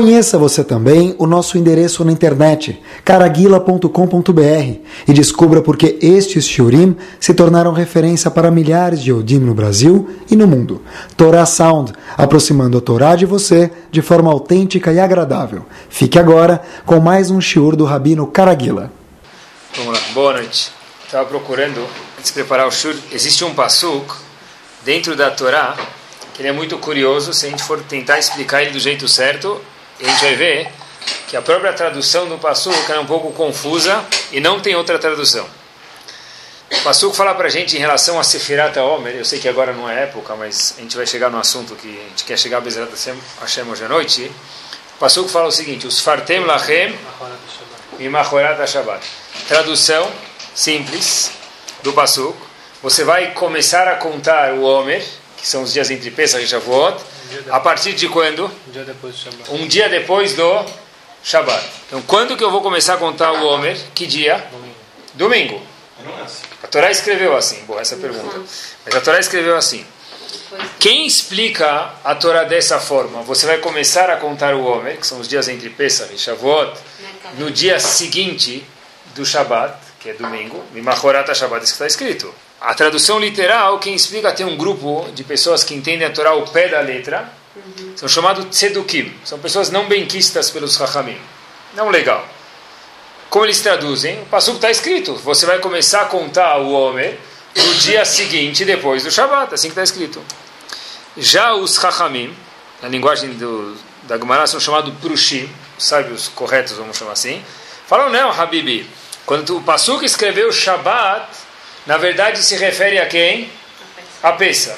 Conheça você também o nosso endereço na internet, caraguila.com.br, e descubra por que estes shiurim se tornaram referência para milhares de Yodim no Brasil e no mundo. Torah Sound, aproximando a Torá de você de forma autêntica e agradável. Fique agora com mais um shiur do Rabino Caraguila. Vamos lá, boa noite. Estava procurando, antes de preparar o shiur, existe um pasuk dentro da Torá ele é muito curioso, se a gente for tentar explicar ele do jeito certo, a gente vai ver que a própria tradução do Passuco é um pouco confusa e não tem outra tradução. O Passuco fala para a gente em relação a Sefirat Omer, eu sei que agora não é época, mas a gente vai chegar no assunto que a gente quer chegar a Bezerat Hashem hoje à noite. O Passuco fala o seguinte, os Fartem Lachem e Machorat Shabbat. Tradução simples do Passuco. Você vai começar a contar o Omer, que são os dias entre Pesach e Shavuot, a partir de quando? Um dia depois do Shabbat. Um dia depois do Shabbat. Então, quando que eu vou começar a contar o Homer? Que dia? Domingo. Domingo. A Torá escreveu assim. Boa, essa a pergunta. Mas a Torá escreveu assim. Quem explica a Torá dessa forma? Você vai começar a contar o Homer, que são os dias entre Pesach e Shavuot, no dia seguinte do Shabbat, que é domingo. Mimachorat Shabbat, isso que está escrito. A tradução literal, quem explica, tem um grupo de pessoas que entendem a Torá ao pé da letra, uhum. são chamados tzedukim, são pessoas não benquistas pelos hachamim, não legal. Como eles traduzem? O passuco está escrito, você vai começar a contar o Homer no dia seguinte, depois do Shabat, assim que está escrito. Já os hachamim, na linguagem do, da Gemara, são chamados prushim, sábios corretos, vamos chamar assim, falam, não, Habibi, quando o passuco escreveu Shabat, na verdade se refere a quem? A Pesach.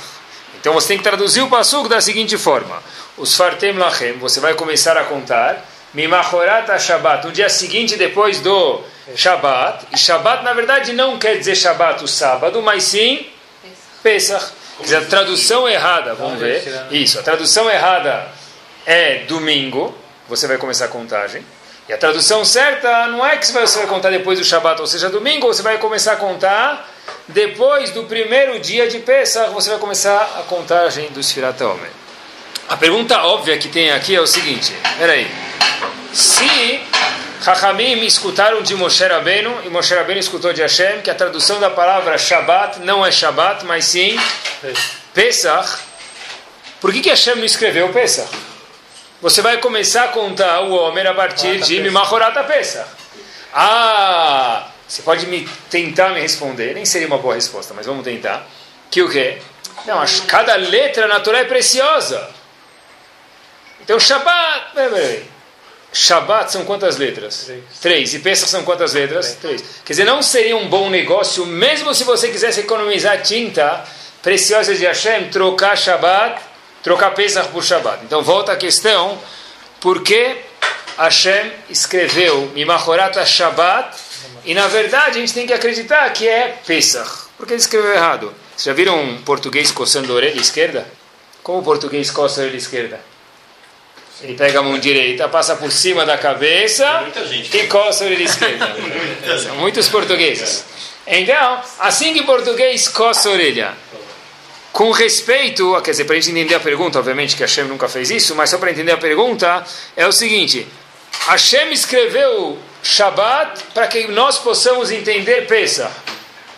Então você tem que traduzir o passuco da seguinte forma: Os fartem lachem, você vai começar a contar. Mimachorat Shabbat, no dia seguinte depois do Shabbat. E Shabbat, na verdade, não quer dizer Shabbat, o sábado, mas sim Pesach. Quer dizer, a tradução errada, vamos ver. Isso, a tradução errada é domingo, você vai começar a contagem. E a tradução certa não é que você vai contar depois do Shabbat, ou seja, domingo, você vai começar a contar depois do primeiro dia de Pesach, você vai começar a contagem dos Sfirat Omer. A pergunta óbvia que tem aqui é o seguinte, peraí, se Chachamim escutaram de Moshe Rabbeinu, e Moshe Rabbeinu escutou de Hashem, que a tradução da palavra Shabbat não é Shabbat, mas sim Pesach, por que, que Hashem não escreveu Pesach? Você vai começar a contar o Homer a partir de Mimachorata Pesach. Ah, você pode me tentar me responder, nem seria uma boa resposta, mas vamos tentar. Que o quê? Não, acho, cada letra na Torá é preciosa. Então, Shabbat. Shabbat são quantas letras? Três. Três. E Pesach são quantas letras? Três. Quer dizer, não seria um bom negócio, mesmo se você quisesse economizar tinta preciosa de Hashem, trocar Shabbat, trocar Pesach por Shabbat. Então, volta à questão: por que Hashem escreveu Mimachorata Shabbat e na verdade a gente tem que acreditar que é Pesach. Porque ele escreveu errado. Vocês já viram um português coçando a orelha esquerda? Como o português coça a orelha esquerda? Ele pega a mão direita, passa por cima da cabeça e coça a orelha esquerda. São muitos portugueses. Então, assim que português coça a orelha, com respeito, quer dizer, para a gente entender a pergunta, obviamente que Hashem nunca fez isso, mas só para entender a pergunta, é o seguinte: Hashem escreveu Shabat para que nós possamos entender Pesach.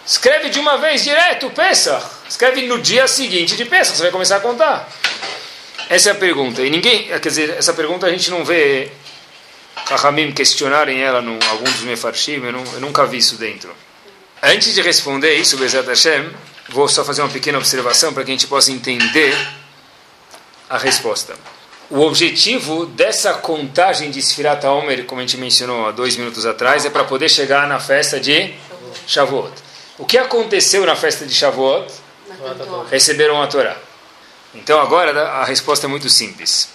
Escreve de uma vez direto Pesach. Escreve no dia seguinte de Pesach. Você vai começar a contar. Essa é a pergunta. E ninguém, quer dizer, essa pergunta a gente não vê Kahamim questionarem ela em algum dos Mefarshim. Eu, eu nunca vi isso dentro. Antes de responder isso, Bezat Hashem, vou só fazer uma pequena observação para que a gente possa entender a resposta. O objetivo dessa contagem de Sfirat Omer, como a gente mencionou há dois minutos atrás, é para poder chegar na festa de Shavuot. O que aconteceu na festa de Shavuot? Receberam a Torá. Então agora a resposta é muito simples.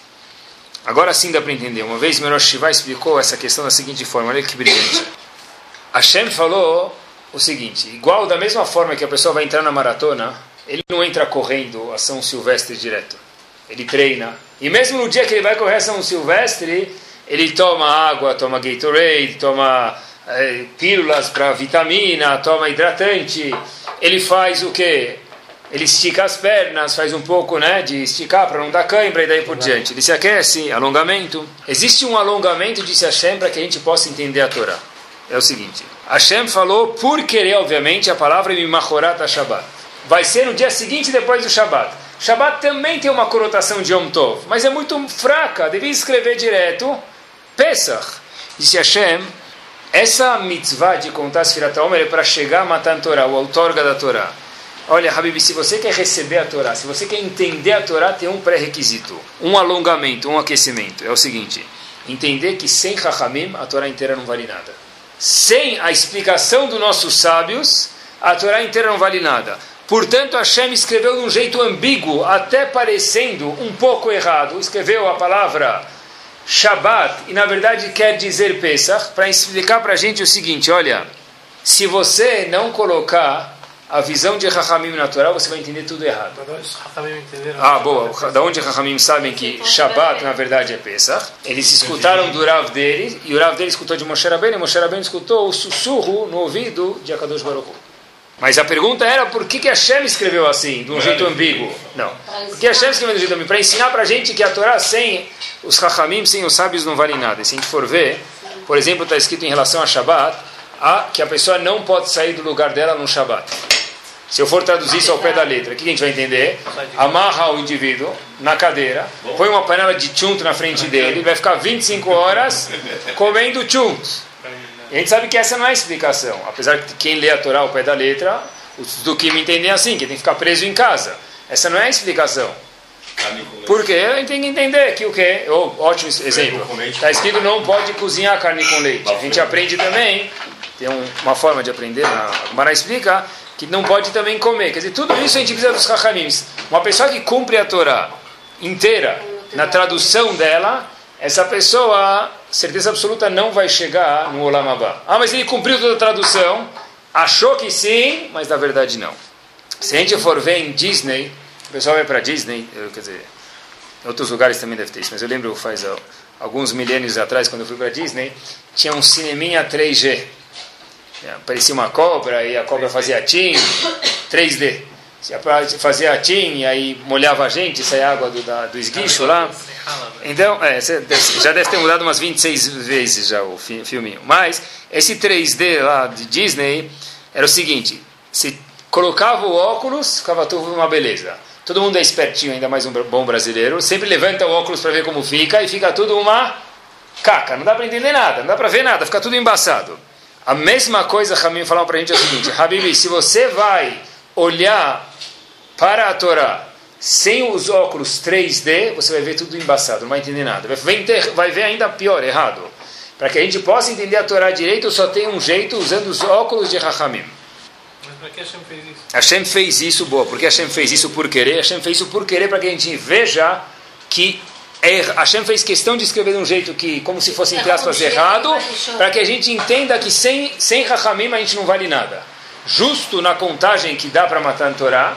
Agora sim dá para entender. Uma vez Merosh Shiva explicou essa questão da seguinte forma, olha que brilhante. Hashem falou o seguinte, igual da mesma forma que a pessoa vai entrar na maratona, ele não entra correndo a São Silvestre direto. Ele treina, e mesmo no dia que ele vai correr a São Silvestre, ele toma água, toma Gatorade, toma é, pílulas para vitamina, toma hidratante. Ele faz o que? ele estica as pernas, faz um pouco né, de esticar para não dar cãibra e daí por diante. Ele se aquece, alongamento. Existe um alongamento, disse Hashem, para que a gente possa entender a Torá. É o seguinte, Hashem falou, por querer, obviamente, a palavra Mimachorat Shabbat. Vai ser no dia seguinte depois do Shabbat. Shabbat também tem uma conotação de Yom Tov, mas é muito fraca, devia escrever direto Pesach. Disse Hashem, essa mitzvah de contar Sfirat Omer é para chegar a matar Torá, o outorga da Torá. Olha, Habib, se você quer receber a Torá, se você quer entender a Torá, tem um pré-requisito, um alongamento, um aquecimento. É o seguinte, entender que sem Chachamim a Torá inteira não vale nada. Sem a explicação dos nossos sábios, a Torá inteira não vale nada. Portanto, Hashem escreveu de um jeito ambíguo, até parecendo um pouco errado. Escreveu a palavra Shabbat, e na verdade quer dizer Pesach, para explicar para a gente o seguinte: olha, se você não colocar a visão de Rahamim natural, você vai entender tudo errado. Ah, boa. Da onde Rahamim sabem que Shabbat na verdade é Pesach? Eles escutaram do Rav dele, e o Rav dele escutou de Moshe Rabbeinu, e Moshe Rabbeinu escutou o sussurro no ouvido de Akadosh Baruch mas a pergunta era por que, que Hashem escreveu assim, de um jeito ambíguo? Não. Porque Hashem escreveu de um jeito ambíguo? Para ensinar para a gente que a Torá sem os Chachamim, sem os sábios, não vale nada. E se a gente for ver, por exemplo, está escrito em relação a Shabbat, a, que a pessoa não pode sair do lugar dela no Shabbat. Se eu for traduzir isso ao pé da letra, o que a gente vai entender? Amarra o indivíduo na cadeira, põe uma panela de chunt na frente dele, vai ficar 25 horas comendo chunt. E a gente sabe que essa não é a explicação. Apesar de quem lê a Torá ao pé da letra, do que me entendem assim, que tem que ficar preso em casa. Essa não é a explicação. Porque a gente tem que entender que o que? Oh, ótimo exemplo. Está escrito não pode cozinhar carne com leite. A gente aprende também, tem uma forma de aprender, a Mara explica, que não pode também comer. Quer dizer, tudo isso a gente precisa dos Chachamim. Uma pessoa que cumpre a Torá inteira, na tradução dela, essa pessoa, certeza absoluta, não vai chegar no Olam Abba. Ah, mas ele cumpriu toda a tradução, achou que sim, mas na verdade não. Se a gente for ver em Disney, o pessoal vai para Disney, quer dizer, em outros lugares também deve ter isso, mas eu lembro faz alguns milênios atrás, quando eu fui para Disney, tinha um cineminha 3G. Parecia uma cobra e a cobra fazia tim, 3D. Fazia tim e aí molhava a gente, saia água do, da, do esguicho lá. Então, é, já deve ter mudado umas 26 vezes já o filminho. Mas, esse 3D lá de Disney era o seguinte: se colocava o óculos, ficava tudo uma beleza. Todo mundo é espertinho, ainda mais um bom brasileiro. Sempre levanta o óculos para ver como fica e fica tudo uma caca. Não dá para entender nada, não dá para ver nada, fica tudo embaçado. A mesma coisa, Ramim falou para a gente é o seguinte: Habibi, se você vai olhar para a Torá sem os óculos 3D, você vai ver tudo embaçado, não vai entender nada. Vai, ver ainda pior, errado. Para que a gente possa entender a Torá direito, só tem um jeito usando os óculos de Rahamim. Mas para que Hashem fez isso? Hashem fez isso, boa. Porque Hashem fez isso por querer? Hashem fez isso por querer para que a gente veja que é, Hashem fez questão de escrever de um jeito que, como se fosse, entre aspas, errado, para que a gente entenda que sem, sem Rahamim a gente não vale nada. Justo na contagem que dá para matar a Torá,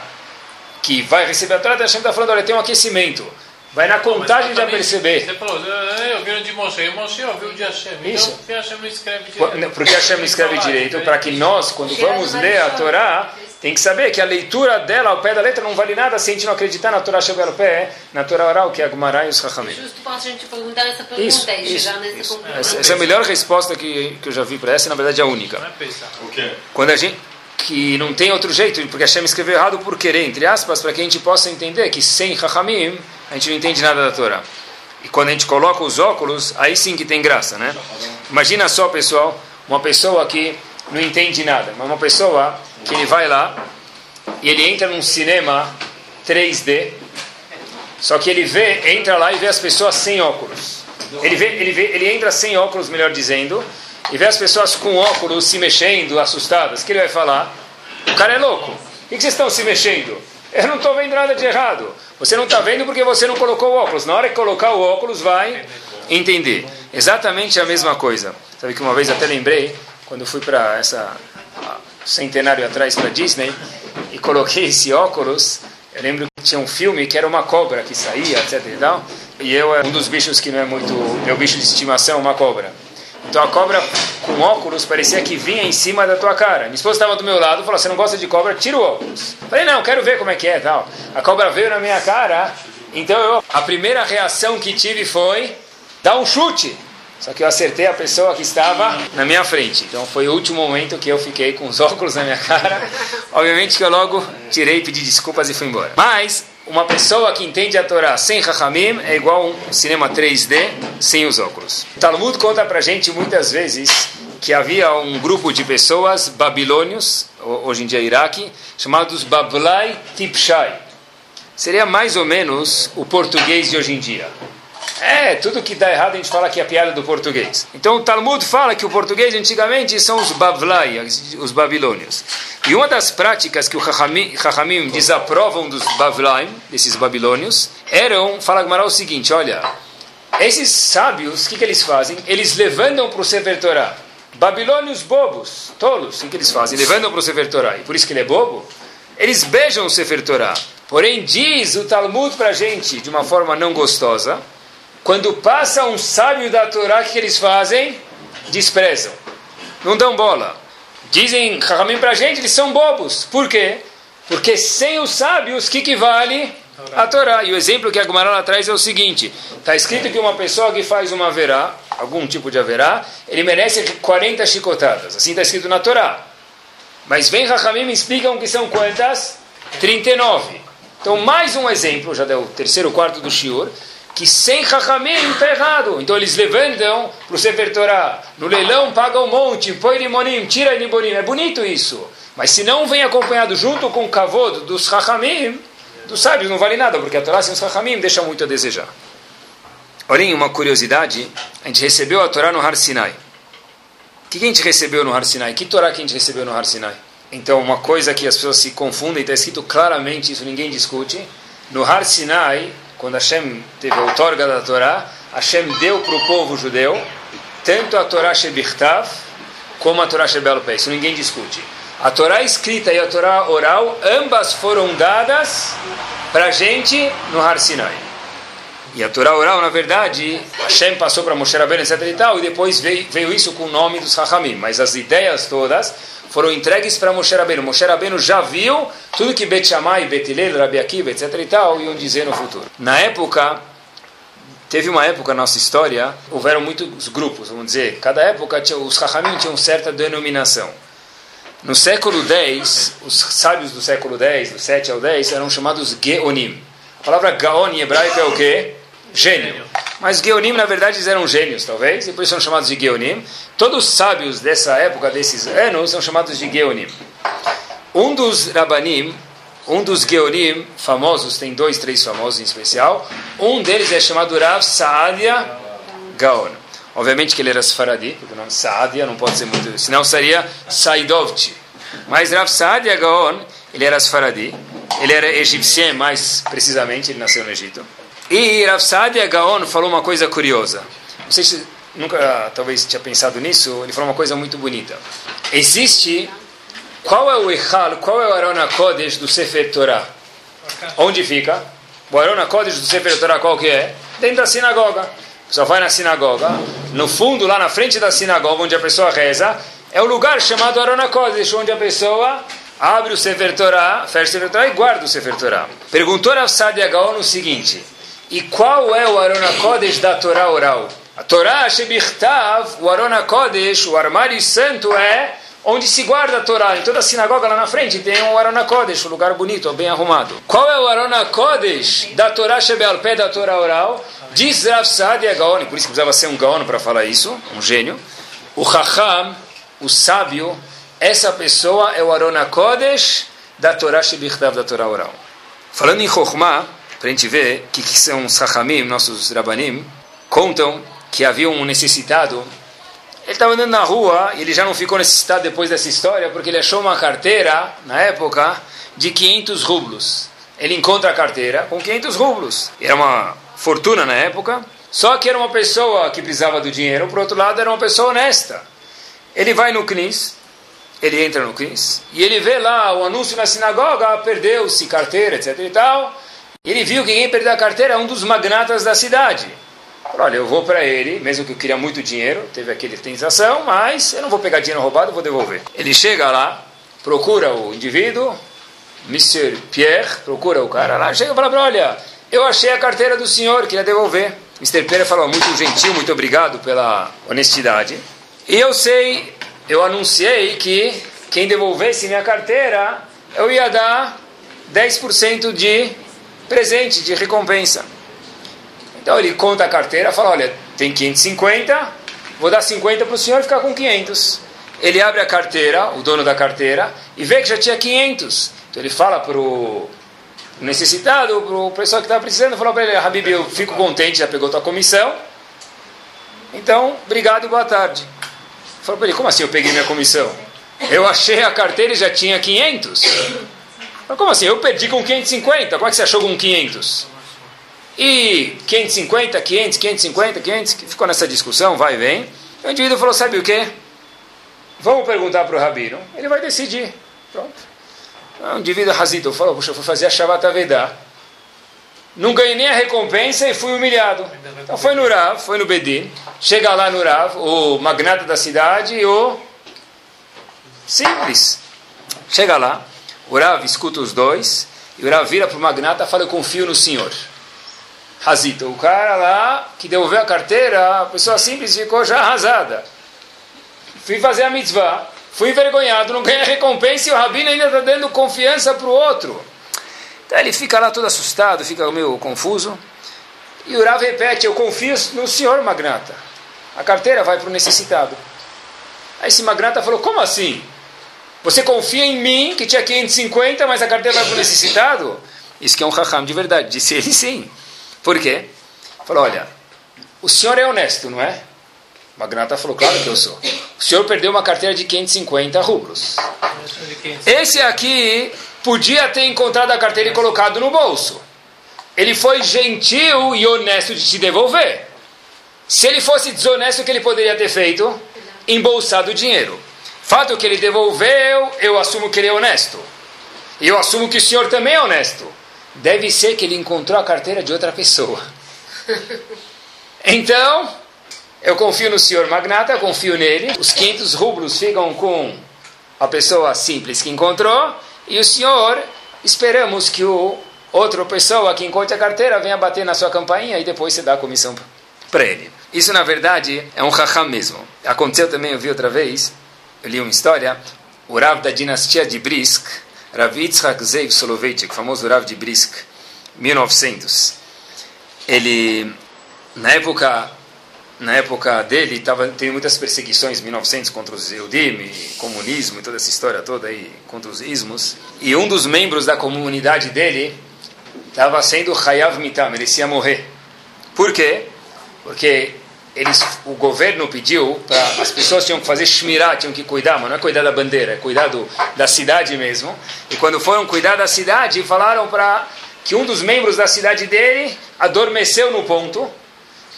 que vai receber a Torá, Hashem está falando, olha, tem um aquecimento. Vai na contagem já perceber. Você falou, eu vi de Moshe, e Moshe ouviu de Hashem. Então, Isso. Então, porque Hashem não escreve direito? Porque Hashem não escreve direito, para que nós, quando vamos ler a Torá, tem que saber que a leitura dela ao pé da letra não vale nada se a gente não acreditar na Torá chegar ao pé, na Torá oral, que é a Gumará e os Chachamim. Justo para a gente perguntar essa pergunta isso, e chegar nessa conclusão. Essa, essa é a melhor resposta que, que eu já vi para essa, e na verdade é a única. O quê? Quando a gente que não tem outro jeito, porque Hashem escreveu errado por querer, entre aspas, para que a gente possa entender que sem Chachamim a gente não entende nada da Torá. E quando a gente coloca os óculos, aí sim que tem graça, né? Imagina só, pessoal, uma pessoa que não entende nada, mas uma pessoa que ele vai lá e ele entra num cinema 3D, só que ele vê, entra lá e vê as pessoas sem óculos. Ele, vê, ele, vê, ele entra sem óculos, melhor dizendo, e vê as pessoas com óculos se mexendo, assustadas, o que ele vai falar? O cara é louco. Por que vocês estão se mexendo? Eu não estou vendo nada de errado. Você não está vendo porque você não colocou o óculos. Na hora que colocar o óculos, vai entender. Exatamente a mesma coisa. Sabe que uma vez até lembrei, quando fui para essa centenário atrás para Disney e coloquei esse óculos, eu lembro que tinha um filme que era uma cobra que saía, etc e tal. E eu, um dos bichos que não é muito. Meu bicho de estimação é uma cobra. Então a cobra com óculos parecia que vinha em cima da tua cara. Minha esposa estava do meu lado, falou: "Você não gosta de cobra? Tira o óculos". Falei: "Não, quero ver como é que é", tal. A cobra veio na minha cara. Então eu, a primeira reação que tive foi dar um chute. Só que eu acertei a pessoa que estava na minha frente. Então foi o último momento que eu fiquei com os óculos na minha cara. Obviamente que eu logo tirei, pedi desculpas e fui embora. Mas uma pessoa que entende a Torá sem Rahamim é igual um cinema 3D sem os óculos. O Talmud conta pra gente muitas vezes que havia um grupo de pessoas babilônios, hoje em dia Iraque, chamados Bablai Tipshai. Seria mais ou menos o português de hoje em dia. É, tudo que dá errado a gente fala que é piada do português. Então o Talmud fala que o português antigamente são os Bavlai, os babilônios. E uma das práticas que o Chachamim desaprovam dos Bavlaim, desses babilônios, eram, fala Gmará o seguinte, olha, esses sábios, o que, que eles fazem? Eles levantam para o Sefer Torah. Babilônios bobos, tolos, o que, que eles fazem? Levantam para o Sefer Torah. E por isso que ele é bobo? Eles beijam o Sefer Torah. Porém, diz o Talmud para a gente, de uma forma não gostosa, quando passa um sábio da Torá, o que eles fazem? Desprezam. Não dão bola. Dizem, Rahamim para a gente, eles são bobos. Por quê? Porque sem os sábios, o que, que vale? A Torá. E o exemplo que a Gumarala traz é o seguinte: está escrito que uma pessoa que faz uma verá, algum tipo de haverá, ele merece 40 chicotadas. Assim está escrito na Torá. Mas vem Rahamim e explicam que são quantas? 39. Então, mais um exemplo, já deu o terceiro quarto do Shiur que sem Chachamim está errado. Então eles levantam para o Sefer Torah. No leilão paga um monte, põe limonim, tira limonim. É bonito isso. Mas se não vem acompanhado junto com o kavod dos Chachamim, dos sábios não vale nada, porque a Torá sem os Chachamim deixa muito a desejar. Olhem, uma curiosidade, a gente recebeu a Torá no Har Sinai. O que a gente recebeu no Har Sinai? Que Torá que a gente recebeu no Har Sinai? Então, uma coisa que as pessoas se confundem, está escrito claramente, isso ninguém discute. No Har Sinai, quando Hashem teve a outorga da Torá, Hashem deu para o povo judeu tanto a Torá Shebichtav como a Torá Shebel Pei. Isso ninguém discute. A Torá escrita e a Torá oral, ambas foram dadas para a gente no Har Sinai. E a Torá oral, na verdade, Hashem passou para Moshe Rabbeinu, etc. e tal, e depois veio, veio isso com o nome dos Hachamim. Mas as ideias todas foram entregues para Moshe Rabbeinu. Moshe Rabbeinu já viu tudo que Bet Shammai, Bet Hillel, Rabi Akiva, etc. e tal, iam dizer no futuro. Na época, teve uma época na nossa história, houveram muitos grupos, vamos dizer. Cada época, os Chachamim tinham certa denominação. No século X, os sábios do século X, do 7 ao 10, eram chamados Geonim. A palavra Gaon em hebraico é o quê? Gênio. Mas Geonim, na verdade, eram gênios, talvez, e por isso são chamados de Geonim. Todos os sábios dessa época, desses anos, são chamados de Geonim. Um dos Rabanim, um dos Geonim famosos, tem dois, três famosos em especial, um deles é chamado Rav Saadia Gaon. Obviamente que ele era Sfaradi, porque o nome Saadia não pode ser muito... Senão seria Saidovti. Mas Rav Saadia Gaon, ele era Sfaradi, ele era egípcio, mais precisamente, ele nasceu no Egito. E Rav Saadia Gaon falou uma coisa curiosa. Não sei se nunca talvez tinha pensado nisso. Ele falou uma coisa muito bonita. Existe qual é o Echal, qual é o Arona Kodesh do Sefer Torah? Onde fica? O Arona Kodesh do Sefer Torah qual que é? Dentro da sinagoga. Só vai na sinagoga. No fundo, lá na frente da sinagoga, onde a pessoa reza, é o lugar chamado Arona Kodesh, onde a pessoa abre o Sefer Torah, fecha o Sefer Torah e guarda o Sefer Torah. Perguntou Rav Saadia Gaon o seguinte... E qual é o Arona Kodesh da Torá oral? A Torá Shebichtav, o Arona Kodesh, o armário santo é onde se guarda a Torá. Em toda a sinagoga lá na frente tem um Arona Kodesh, um lugar bonito, bem arrumado. Qual é o Arona Kodesh da Torá Shebel Pé da Torá oral? Diz Rav Saadia Gaon, por isso que precisava ser um Gaon para falar isso, um gênio. O Chacham, o sábio, essa pessoa é o Arona Kodesh da Torá Shebichtav da Torá oral. Falando em Chokhmah, para a gente ver que, que são os Hachamim, nossos Rabanim, contam que havia um necessitado. Ele estava andando na rua e ele já não ficou necessitado depois dessa história, porque ele achou uma carteira, na época, de 500 rublos. Ele encontra a carteira com 500 rublos. Era uma fortuna na época, só que era uma pessoa que precisava do dinheiro, por outro lado, era uma pessoa honesta. Ele vai no CNIS, ele entra no CNIS, e ele vê lá o anúncio na sinagoga, perdeu-se carteira, etc e tal. Ele viu que quem perdeu a carteira é um dos magnatas da cidade. Falou, olha, eu vou para ele, mesmo que eu queria muito dinheiro, teve aquele tentação, mas eu não vou pegar dinheiro roubado, vou devolver. Ele chega lá, procura o indivíduo, Monsieur Pierre, procura o cara lá, chega e fala, olha, eu achei a carteira do senhor, queria devolver. Mr. Pierre falou, muito gentil, muito obrigado pela honestidade. E eu sei, eu anunciei que quem devolvesse minha carteira, eu ia dar 10% de presente, de recompensa. Então ele conta a carteira, fala, olha, tem 550, vou dar 50 para o senhor ficar com 500. Ele abre a carteira, o dono da carteira, e vê que já tinha 500. Então ele fala para o necessitado, para o pessoal que estava precisando, falou para ele, Habib, eu fico contente, já pegou tua comissão. Então, obrigado e boa tarde. Falou para ele, como assim eu peguei minha comissão? Eu achei a carteira e já tinha 500. Mas como assim? Eu perdi com 550. Como é que você achou com 500? E 550, 500, 550, 500, ficou nessa discussão, vai e vem. O indivíduo falou: sabe o que? Vamos perguntar para o rabino, ele vai decidir. Pronto. O indivíduo razito falou: puxa, eu fui fazer a Shabbat Avedá. Não ganhei nem a recompensa e fui humilhado. Então foi no Rav, foi no Bedin. Chega lá no Rav, o magnata da cidade, o. Simples. Chega lá, o Rav escuta os dois, e o Rav vira para o magnata e fala: Eu confio no senhor. Razito. O cara lá que devolveu a carteira, a pessoa simples ficou já arrasada. Fui fazer a mitzvah, fui envergonhado, não ganhei recompensa e o rabino ainda está dando confiança para o outro. Então ele fica lá todo assustado, fica meio confuso. E o Rav repete: Eu confio no senhor, magnata. A carteira vai para o necessitado. Aí esse magnata falou: Como assim? Você confia em mim, que tinha 550, mas a carteira vai para o necessitado? Isso que é um raham de verdade. Disse ele sim. Por quê? Falou, olha, o senhor é honesto, não é? O magnata falou, claro que eu sou. O senhor perdeu uma carteira de 550 rublos. Esse aqui podia ter encontrado a carteira e colocado no bolso. Ele foi gentil e honesto de te devolver. Se ele fosse desonesto, o que ele poderia ter feito? Embolsado o dinheiro. Fato que ele devolveu, eu assumo que ele é honesto. E eu assumo que o senhor também é honesto. Deve ser que ele encontrou a carteira de outra pessoa. Então, eu confio no senhor magnata, eu confio nele. Os 500 rublos ficam com a pessoa simples que encontrou. E o senhor, esperamos que o outra pessoa que encontre a carteira venha bater na sua campainha e depois você dá a comissão para ele. Isso, na verdade, é um raham mesmo. Aconteceu também, eu vi outra vez, li uma história, o Rav da dinastia de Brisk, Rav Yitzhak Zev Soloveitchik, famoso Rav de Brisk, 1900. Ele, na época, na época dele, tava, teve muitas perseguições, 1900, contra os Eudim, comunismo e toda essa história toda aí, contra os ismos. E um dos membros da comunidade dele estava sendo Hayav Mitam, merecia morrer. Por quê? Porque eles, o governo pediu para as pessoas tinham que fazer shmirá, tinham que cuidar, mas não é cuidar da bandeira, é cuidar do, da cidade mesmo. E quando foram cuidar da cidade, falaram para que um dos membros da cidade dele adormeceu no ponto.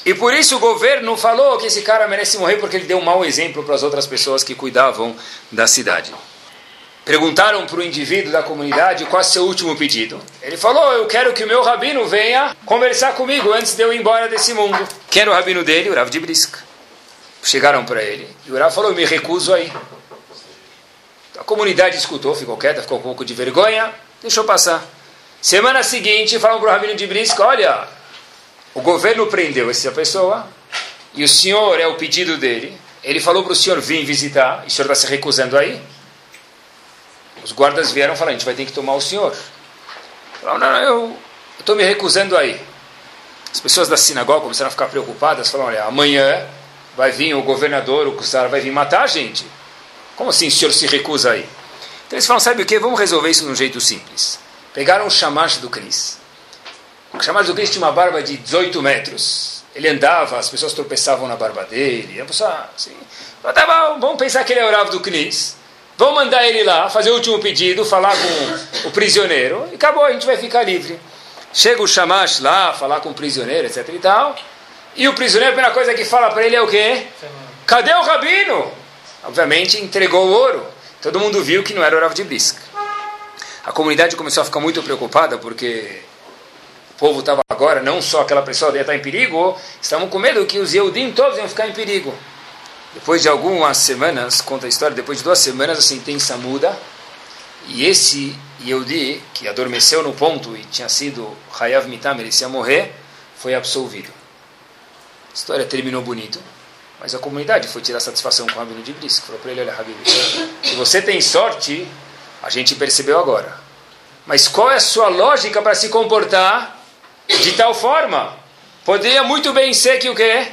E por isso o governo falou que esse cara merece morrer porque ele deu um mau exemplo para as outras pessoas que cuidavam da cidade. Perguntaram para o indivíduo da comunidade qual é seu último pedido. Ele falou: Eu quero que o meu rabino venha conversar comigo antes de eu ir embora desse mundo. Quem era o rabino dele? O Rav de Brisk. Chegaram para ele e o Rav falou: Eu me recuso aí. A comunidade escutou, ficou quieta, ficou um pouco de vergonha, deixou passar. Semana seguinte, falam para o rabino de Brisk: Olha, o governo prendeu essa pessoa e o senhor é o pedido dele. Ele falou para o senhor vir visitar e o senhor está se recusando aí? Os guardas vieram falar, a gente vai ter que tomar o senhor. Falaram, não, não, eu estou me recusando aí. As pessoas da sinagoga começaram a ficar preocupadas, falaram, olha, amanhã vai vir o governador, o Kussar, vai vir matar a gente. Como assim o senhor se recusa aí? Então eles falaram, sabe o que? Vamos resolver isso de um jeito simples. Pegaram o chamash do Cris. O chamash do Cris tinha uma barba de 18 metros. Ele andava, as pessoas tropeçavam na barba dele. A pessoa assim, tá bom, vamos pensar que ele é o Rav do Cris. Vamos mandar ele lá, fazer o último pedido, falar com o prisioneiro, e acabou, a gente vai ficar livre. Chega o Shamash lá, falar com o prisioneiro, etc e tal, e o prisioneiro, a primeira coisa que fala para ele é o quê? Cadê o rabino? Obviamente entregou o ouro. Todo mundo viu que não era o Rav de Brisk. A comunidade começou a ficar muito preocupada porque o povo estava agora, não só aquela pessoa ia estar em perigo, estavam com medo que os Yehudim todos iam ficar em perigo. Depois de algumas semanas, conta a história, depois de duas semanas a sentença muda, e esse Yehudi, que adormeceu no ponto e tinha sido Hayav Mitam, merecia morrer, foi absolvido. A história terminou bonito, mas a comunidade foi tirar satisfação com o Rabino de Bris, falou para ele, olha Rabino, se você tem sorte, a gente percebeu agora. Mas qual é a sua lógica para se comportar de tal forma? Poderia muito bem ser que o quê?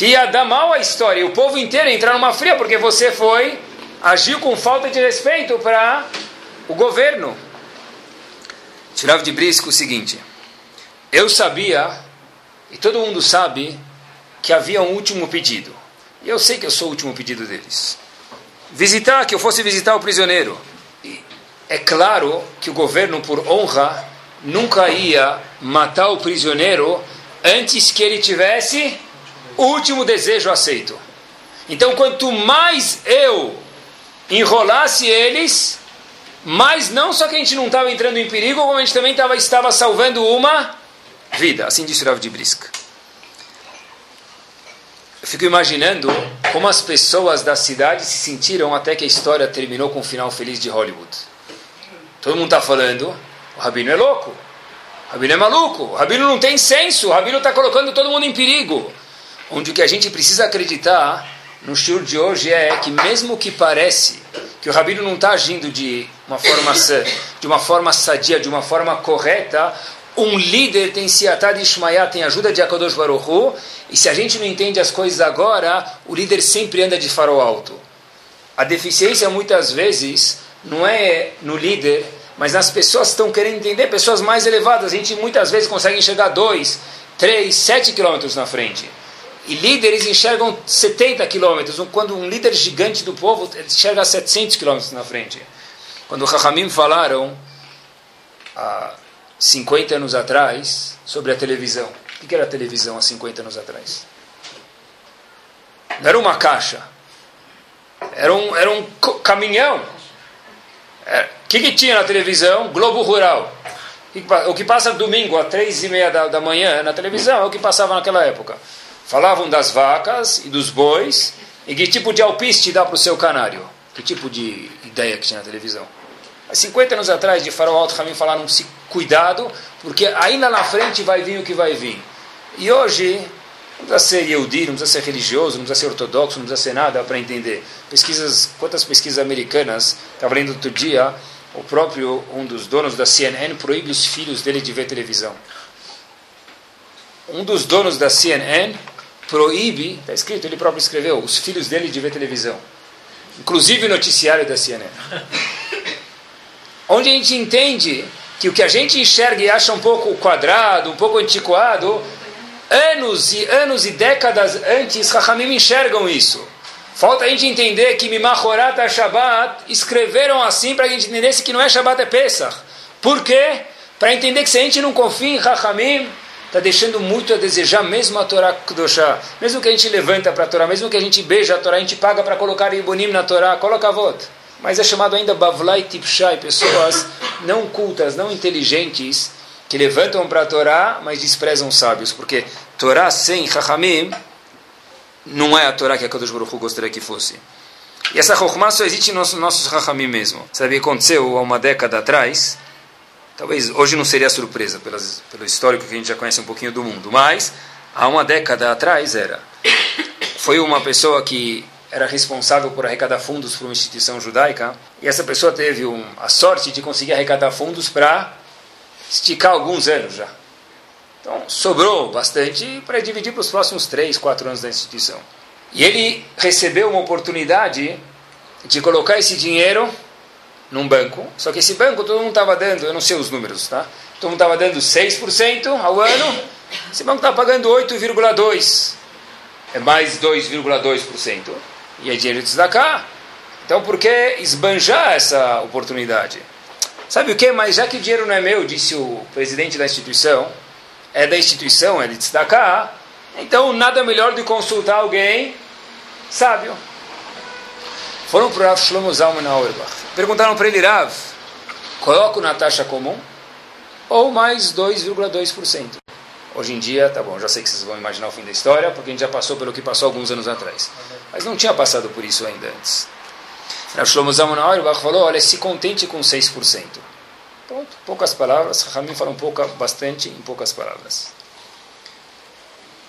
Que ia dar mal a história, e o povo inteiro ia entrar numa fria, porque você foi, agiu com falta de respeito para o governo. Tirava de Brisco o seguinte, eu sabia, e todo mundo sabe, que havia um último pedido. E eu sei que eu sou o último pedido deles. Visitar, que eu fosse visitar o prisioneiro. E é claro que o governo, por honra, nunca ia matar o prisioneiro antes que ele tivesse último desejo aceito. Então, quanto mais eu enrolasse eles, mais não só que a gente não estava entrando em perigo, como a gente também tava, estava salvando uma vida. Assim disse o de Brisk. Eu fico imaginando como as pessoas da cidade se sentiram até que a história terminou com um final feliz de Hollywood. Todo mundo está falando, o Rabino é louco, o Rabino é maluco, o Rabino não tem senso, o Rabino está colocando todo mundo em perigo. Onde o que a gente precisa acreditar no show de hoje é que mesmo que parece que o Rabino não está agindo de uma forma de uma forma sadia, de uma forma correta, um líder tem siatá de Ishmael, tem ajuda de Akadosh Baruch e se a gente não entende as coisas agora, o líder sempre anda de farol alto. A deficiência muitas vezes não é no líder, mas nas pessoas que estão querendo entender, pessoas mais elevadas. A gente muitas vezes consegue enxergar 2, 3, 7 quilômetros na frente. E líderes enxergam 70 quilômetros. Quando um líder gigante do povo enxerga 700 quilômetros na frente. Quando Rahamim falaram, há 50 anos atrás, sobre a televisão. O que era a televisão há 50 anos atrás? Não era uma caixa. Era um, era um caminhão. O é, que, que tinha na televisão? Globo Rural. O que passa domingo às três e meia da, da manhã na televisão é o que passava naquela época. Falavam das vacas e dos bois e que tipo de alpiste dá para o seu canário. Que tipo de ideia que tinha na televisão. Há 50 anos atrás, de Farol Alto Caminho, falaram se cuidado, porque ainda na frente vai vir o que vai vir. E hoje, não precisa ser Yehudi, não precisa ser religioso, não precisa ser ortodoxo, não precisa ser nada para entender. Pesquisas, quantas pesquisas americanas, estava lendo outro dia, o próprio, um dos donos da CNN proíbe os filhos dele de ver televisão. Um dos donos da CNN proíbe, está escrito, ele próprio escreveu, os filhos dele de ver televisão. Inclusive o noticiário da CNN. Onde a gente entende que o que a gente enxerga e acha um pouco quadrado, um pouco antiquado, anos e anos e décadas antes, Rahamim enxergam isso. Falta a gente entender que Mimachorat Shabbat escreveram assim para a gente entendesse que não é Shabbat, é Pesach. Por quê? Para entender que se a gente não confia em Rahamim, está deixando muito a desejar mesmo a Torá Kudoshá. Mesmo que a gente levanta para a Torá, mesmo que a gente beija a Torá, a gente paga para colocar Ibonim na Torá, coloca a voto mas é chamado ainda Bavlai Tipshai, pessoas não cultas, não inteligentes, que levantam para a Torá, mas desprezam os sábios, porque Torá sem Chachamim não é a Torá que a Kadosh Baruch gostaria que fosse. E essa Chokhmah só existe nos nossos Chachamim mesmo. Sabe o que aconteceu há uma década atrás? Talvez hoje não seria surpresa, pelas, pelo histórico que a gente já conhece um pouquinho do mundo, mas há uma década atrás era. Foi uma pessoa que era responsável por arrecadar fundos para uma instituição judaica, e essa pessoa teve um, a sorte de conseguir arrecadar fundos para esticar alguns anos já. Então, sobrou bastante para dividir para os próximos três, quatro anos da instituição. E ele recebeu uma oportunidade de colocar esse dinheiro num banco, só que esse banco todo mundo estava dando, eu não sei os números, tá? Todo mundo estava dando 6% ao ano, esse banco estava pagando 8,2%, é mais 2,2% e é dinheiro de cá. Então, por que esbanjar essa oportunidade? Sabe o que? Mas já que o dinheiro não é meu, disse o presidente da instituição, é da instituição, é de cá. então nada melhor do que consultar alguém sábio. Foram para o Rav Shlomo Zalman Auerbach. Perguntaram para ele, Rav, coloco na taxa comum? ou mais 2,2%. Hoje em dia, tá bom, já sei que vocês vão imaginar o fim da história, porque a gente já passou pelo que passou alguns anos atrás. Mas não tinha passado por isso ainda antes. Rav Shlomo Auerbach falou, olha, se contente com 6%. Pronto, poucas palavras, Ramim fala um pouco, bastante em poucas palavras.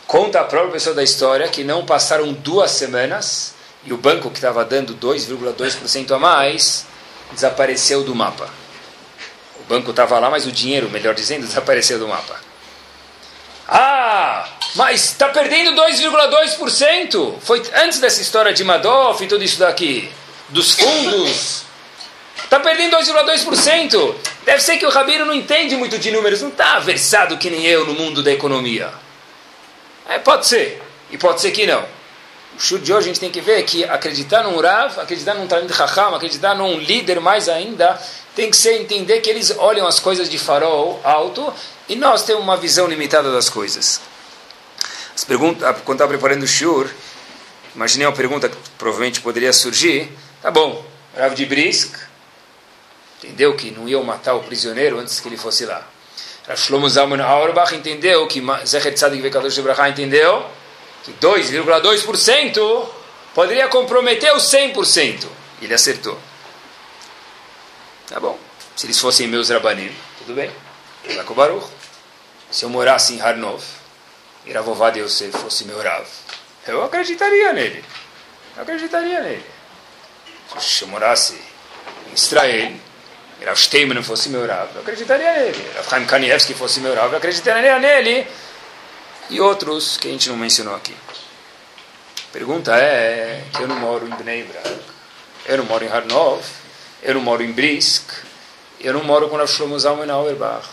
Conta a própria pessoa da história que não passaram duas semanas e o banco que estava dando 2,2% a mais desapareceu do mapa. O banco estava lá, mas o dinheiro, melhor dizendo, desapareceu do mapa. Ah, mas está perdendo 2,2%. Foi antes dessa história de Madoff e tudo isso daqui, dos fundos. Está perdendo 2,2%. Deve ser que o Rabino não entende muito de números, não está versado que nem eu no mundo da economia. É, pode ser, e pode ser que não. O chute de hoje a gente tem que ver que acreditar num Rav, acreditar num Talmud Chacham, acreditar num líder mais ainda, tem que ser entender que eles olham as coisas de farol alto e nós temos uma visão limitada das coisas. As perguntas, quando estava preparando o Shur, imaginei uma pergunta que provavelmente poderia surgir. Tá bom, Rav de Brisk, entendeu que não iam matar o prisioneiro antes que ele fosse lá. Rav Shlomo Zalman Auerbach entendeu que Zecher Tzadik Vekadosh entendeu 2,2% poderia comprometer os 100%. Ele acertou. Tá bom. Se eles fossem meus rabanim, tudo bem. Baruch. Se eu morasse em Harnov, e Ravovad Yosef fosse meu Rav, eu acreditaria nele. Eu acreditaria nele. Se eu morasse em Israel, Rav Steinman fosse meu Rav, eu acreditaria nele. Rav Chaim Kanievski fosse meu Rav, eu acreditaria nele. E outros que a gente não mencionou aqui. Pergunta é eu não moro em Bnei Brak, eu não moro em Harnov, eu não moro em Brisk, eu não moro com Rav Shlomo Zalman Auerbach.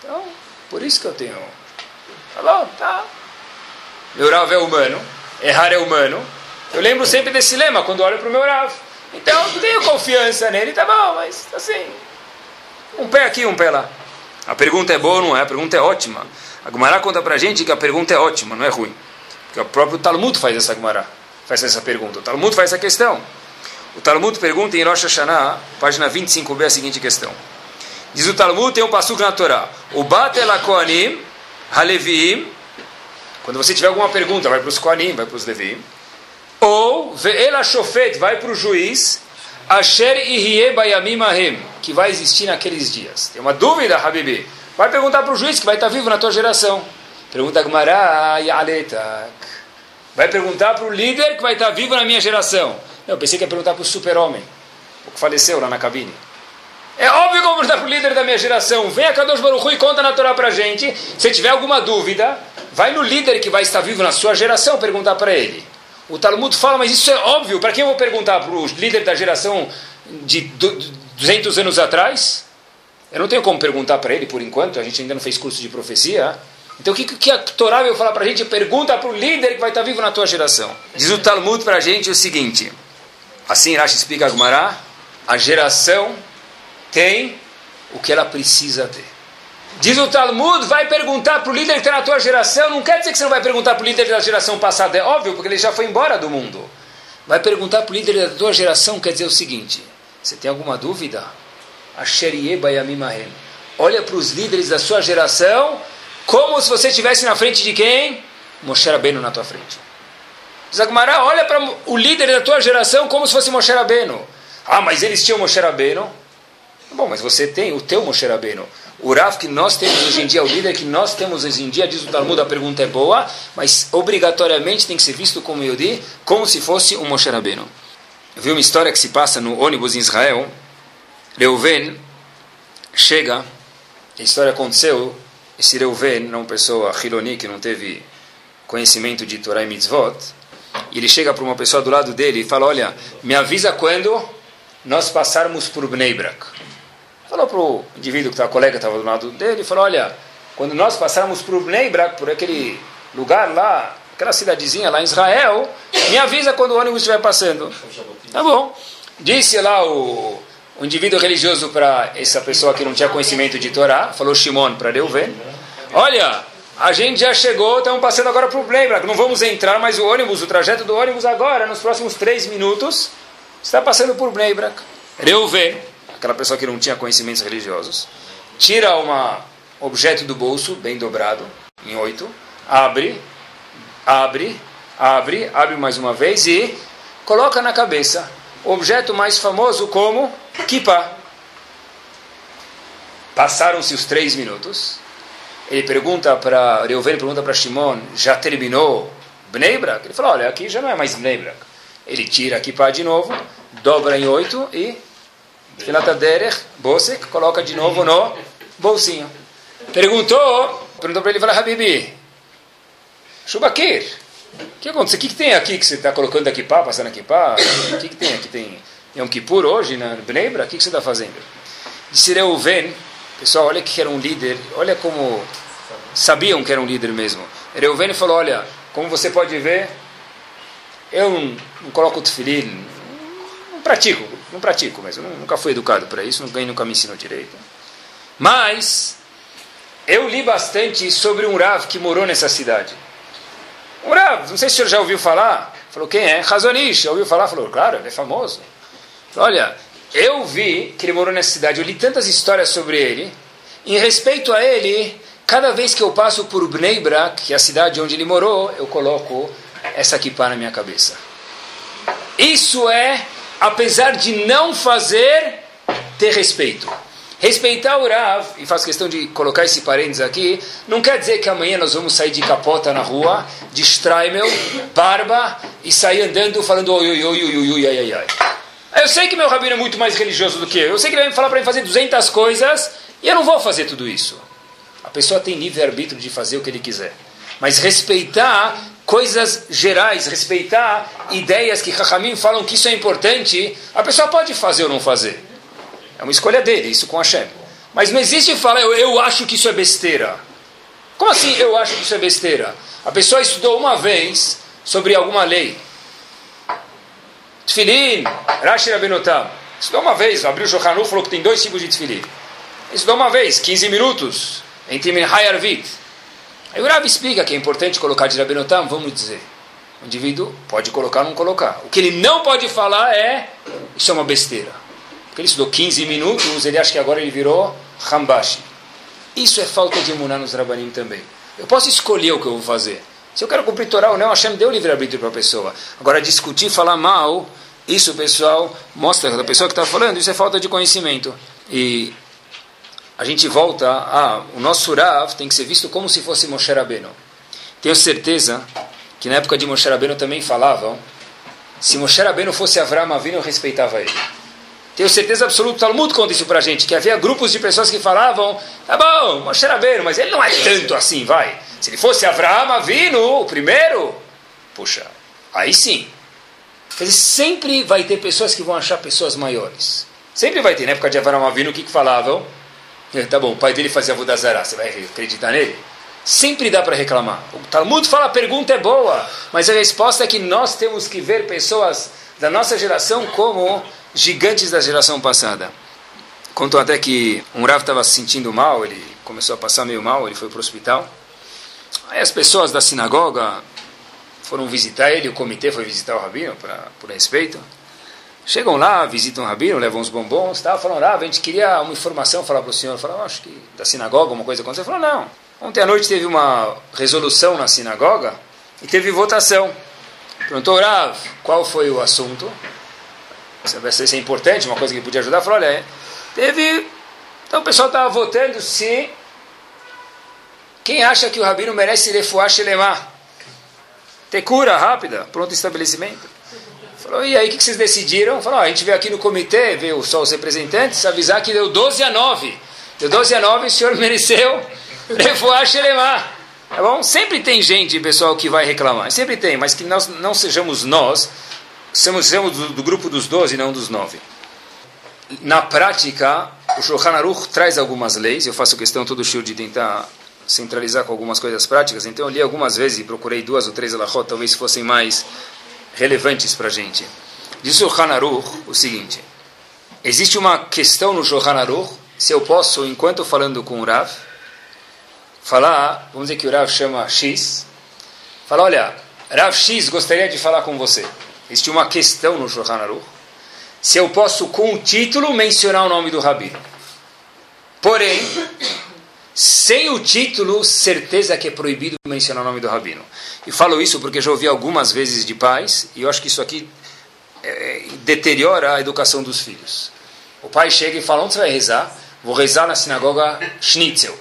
Então, por isso que eu tenho... Tá bom, tá. Meu Rav é humano, errar é humano. Eu lembro sempre desse lema quando olho para o meu Rav. Então, eu tenho confiança nele, tá bom, mas assim, um pé aqui, um pé lá. A pergunta é boa, não é? A pergunta é ótima. A Gumará conta pra gente que a pergunta é ótima, não é ruim. Porque o próprio Talmud faz essa Gumará, faz essa pergunta. O Talmud faz essa questão. O Talmud pergunta em Rosh Hashanah, página 25b, a seguinte questão. Diz o Talmud, tem um passuco na Torá. O Batel Koanim, Haleviim, quando você tiver alguma pergunta, vai para os Koanim, vai para os Leviim. Ou Ve'ela Shofet vai para o juiz, Asher Ihye Bayamim que vai existir naqueles dias. Tem uma dúvida, Habibi? Vai perguntar para o juiz que vai estar vivo na tua geração. Pergunta Gmará Yaletak. Vai perguntar para o líder que vai estar vivo na minha geração. Não, eu pensei que ia perguntar para o super-homem, o que faleceu lá na cabine. É óbvio que eu vou perguntar para o líder da minha geração. Vem a Kadosh Baruch e conta na Torá para gente. Se tiver alguma dúvida, vai no líder que vai estar vivo na sua geração perguntar para ele. O Talmud fala, mas isso é óbvio. Para quem eu vou perguntar? Para o líder da geração de 200 anos atrás? Eu não tenho como perguntar para ele por enquanto, a gente ainda não fez curso de profecia. Então o que, que a Torá veio falar para a gente? Pergunta para o líder que vai estar vivo na tua geração. Diz o Talmud para a gente o seguinte: assim Rashi explica a Gumará, a geração tem o que ela precisa ter. Diz o Talmud, vai perguntar para o líder que está na tua geração, não quer dizer que você não vai perguntar para o líder da geração passada, é óbvio, porque ele já foi embora do mundo. Vai perguntar para o líder da tua geração, quer dizer o seguinte, você tem alguma dúvida? Olha para os líderes da sua geração, como se você estivesse na frente de quem? Moshe Rabbeinu na tua frente. Zagmará, olha para o líder da tua geração como se fosse Moshe Rabbeinu. Ah, mas eles tinham Moshe Rabbeinu. Bom, mas você tem o teu Moshe Rabbeinu. O Rav que nós temos hoje em dia, o líder que nós temos hoje em dia, diz o Talmud, a pergunta é boa, mas obrigatoriamente tem que ser visto como Yodi, como se fosse um Moshe Rabbeinu. Eu vi uma história que se passa no ônibus em Israel. Reuven chega, a história aconteceu, esse Reuven, uma pessoa Hiloni que não teve conhecimento de Torah e Mitzvot, e ele chega para uma pessoa do lado dele e fala, olha, me avisa quando nós passarmos por Bnei Brak. Falou para o indivíduo que estava, colega estava do lado dele, falou, olha, quando nós passarmos por Bnei Brak, por aquele lugar lá, aquela cidadezinha lá em Israel, me avisa quando o ônibus estiver passando. Tá bom. Disse lá o, o indivíduo religioso para essa pessoa que não tinha conhecimento de Torá, falou Shimon para Reuven, olha, a gente já chegou, estamos passando agora para o não vamos entrar, mas o ônibus, o trajeto do ônibus agora, nos próximos três minutos, está passando por Bnei Brak. Reuven, aquela pessoa que não tinha conhecimentos religiosos, tira um objeto do bolso, bem dobrado, em oito, abre, abre, abre, abre mais uma vez e coloca na cabeça. O objeto mais famoso como kippah. Passaram-se os três minutos. Ele pergunta para Reuven pergunta para Shimon, já terminou Bnei Brak? Ele falou, olha, aqui já não é mais Bnei Brak. Ele tira a kippah de novo, dobra em oito e Filata Derech, Bosek, coloca de novo no bolsinho. Perguntou, perguntou para ele, fala, Habibi, Shubakir, o que aconteceu? O que, que tem aqui que você está colocando aqui pá, passando aqui pá? O que, que tem aqui? Tem Yom Kippur hoje na Bnebra? O que, que você está fazendo? Disse Reuven, pessoal, olha que era um líder, olha como sabiam que era um líder mesmo. Reuven falou, olha, como você pode ver, eu não, não coloco tefilim, não pratico, não pratico mesmo, nunca fui educado para isso, nunca, nunca me ensinou direito. Mas eu li bastante sobre um Rav que morou nessa cidade. Um Rav, não sei se o senhor já ouviu falar. Falou, quem é? Razonish. Ouviu falar? Falou, claro, ele é famoso. Falou, Olha, eu vi que ele morou nessa cidade, eu li tantas histórias sobre ele. Em respeito a ele, cada vez que eu passo por Bnei Brak, que é a cidade onde ele morou, eu coloco essa kippah na minha cabeça. Isso é, apesar de não fazer, ter respeito. Respeitar o Rav, e faço questão de colocar esse parênteses aqui, não quer dizer que amanhã nós vamos sair de capota na rua, de Streimel, barba, e sair andando falando oi, oi, oi, oi, oi, oi, ai, ai. Eu sei que meu rabino é muito mais religioso do que eu, eu sei que ele vai me falar para fazer 200 coisas, e eu não vou fazer tudo isso. A pessoa tem livre-arbítrio de fazer o que ele quiser. Mas respeitar coisas gerais, respeitar ideias que Rahamim falam que isso é importante, a pessoa pode fazer ou não fazer. É uma escolha dele, isso com Hashem. Mas não existe falar, eu, eu acho que isso é besteira. Como assim eu acho que isso é besteira? A pessoa estudou uma vez sobre alguma lei. Tfilin, Rashi Rabinotam. Estudou uma vez, abriu o Johanu falou que tem dois tipos de tfilin. Estudou uma vez, 15 minutos, entre Minhai Arvit. Aí o Rav explica que é importante colocar de Rabinotam, vamos dizer. O indivíduo pode colocar ou não colocar. O que ele não pode falar é, isso é uma besteira. Porque ele estudou 15 minutos, ele acha que agora ele virou Hambashi. Isso é falta de emunar nos Rabanim também. Eu posso escolher o que eu vou fazer. Se eu quero cumprir Torá ou não, Hashem deu livre-arbítrio para a pessoa. Agora, discutir, falar mal, isso, pessoal, mostra da pessoa que está falando, isso é falta de conhecimento. E a gente volta a... O nosso Rav tem que ser visto como se fosse Moshe Rabbeinu. Tenho certeza que na época de Moshe Rabbeinu também falavam se Moshe Rabbeinu fosse Avram Avinu, eu respeitava ele. Tenho certeza absoluta, o Talmud conta isso pra gente, que havia grupos de pessoas que falavam, tá bom, Moshe Rabbeinu, mas ele não é tanto assim, vai. Se ele fosse Avraham Avinu, o primeiro, puxa, aí sim. Quer dizer, sempre vai ter pessoas que vão achar pessoas maiores. Sempre vai ter. Na época de Avraham Avinu, o que, que falavam? É, tá bom, o pai dele fazia Vodazara, você vai acreditar nele? Sempre dá para reclamar. O Talmud fala, a pergunta é boa, mas a resposta é que nós temos que ver pessoas da nossa geração como gigantes da geração passada. Contou até que um Rav estava se sentindo mal, ele começou a passar meio mal, ele foi para o hospital. Aí as pessoas da sinagoga foram visitar ele, o comitê foi visitar o Rabino, pra, por respeito. Chegam lá, visitam o Rabino, levam uns bombons, tá? falam, Rav, a gente queria uma informação falar para o senhor. Falaram, acho que da sinagoga, uma coisa aconteceu. Falou, não. Ontem à noite teve uma resolução na sinagoga e teve votação. Perguntou, Rav, qual foi o assunto? se é importante, uma coisa que podia ajudar, falou, olha, teve... Então o pessoal estava votando se... Quem acha que o Rabino merece lefuar Shelemah? Ter cura rápida, pronto estabelecimento. Falou, e aí o que vocês decidiram? Falou, a gente veio aqui no comitê, veio só os representantes, avisar que deu 12 a 9. Deu 12 a 9 o senhor mereceu lefuar Shelemah. Tá bom? Sempre tem gente, pessoal, que vai reclamar. Sempre tem, mas que nós não sejamos nós somos, somos do, do, grupo dos 12 não dos 9. Na prática, o Shulchan Aruch traz algumas leis, eu faço questão todo o de tentar centralizar com algumas coisas práticas, então eu li algumas vezes e procurei duas ou três alahot, talvez fossem mais relevantes para a gente. Diz o Shulchan Aruch o seguinte, existe uma questão no Shulchan Aruch, se eu posso, enquanto falando com o Rav, falar, vamos dizer que o Rav chama X, fala, olha, Rav X gostaria de falar com você. Existe uma questão no Shulchan Aruch. Se eu posso, com o título, mencionar o nome do Rabino. Porém, sem o título, certeza que é proibido mencionar o nome do rabino. E falo isso porque já ouvi algumas vezes de pais, e eu acho que isso aqui é, deteriora a educação dos filhos. O pai chega e fala: onde você vai rezar? Vou rezar na sinagoga Schnitzel.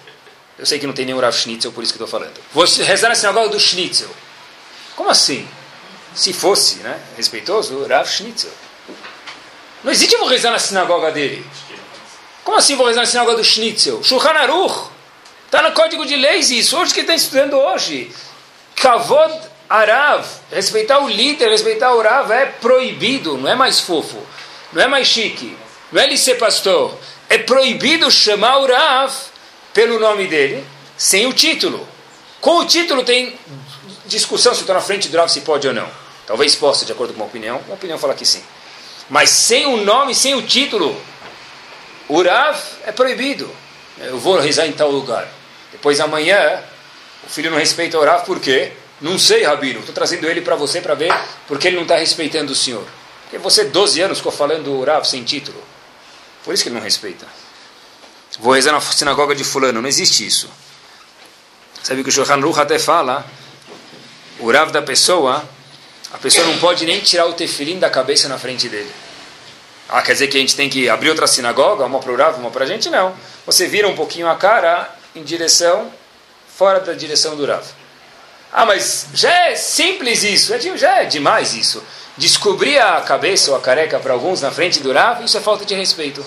Eu sei que não tem nenhum Rav Schnitzel, por isso que estou falando. Vou rezar na sinagoga do Schnitzel. Como assim? Se fosse né, respeitoso, Rav Schnitzel. Não existe eu vou rezar na sinagoga dele. Como assim vou rezar na sinagoga do Schnitzel? Shulchan Aruch. Está no código de leis isso. Hoje que está estudando hoje. Kavod Arav. Respeitar o líder, respeitar o Rav é proibido. Não é mais fofo. Não é mais chique. Não é ele ser pastor. É proibido chamar o Rav pelo nome dele, sem o título. Com o título tem discussão se estou na frente do Rav se pode ou não. Talvez possa, de acordo com uma opinião. Uma opinião fala que sim. Mas sem o nome, sem o título, o Rav é proibido. Eu vou rezar em tal lugar. Depois amanhã, o filho não respeita o Rav, por quê? Não sei, Rabino. Estou trazendo ele para você para ver porque ele não está respeitando o senhor. Porque você, 12 anos, ficou falando o Rav sem título. Por isso que ele não respeita. Vou rezar na sinagoga de fulano. Não existe isso. Sabe que o Shulchan Ruch até fala, o Rav da pessoa, a pessoa não pode nem tirar o tefilim da cabeça na frente dele. Ah, quer dizer que a gente tem que abrir outra sinagoga, uma para o Rav, uma para a gente? Não. Você vira um pouquinho a cara em direção, fora da direção do Rav. Ah, mas já é simples isso, é, já é demais isso. Descobrir a cabeça ou a careca para alguns na frente do Rav, isso é falta de respeito.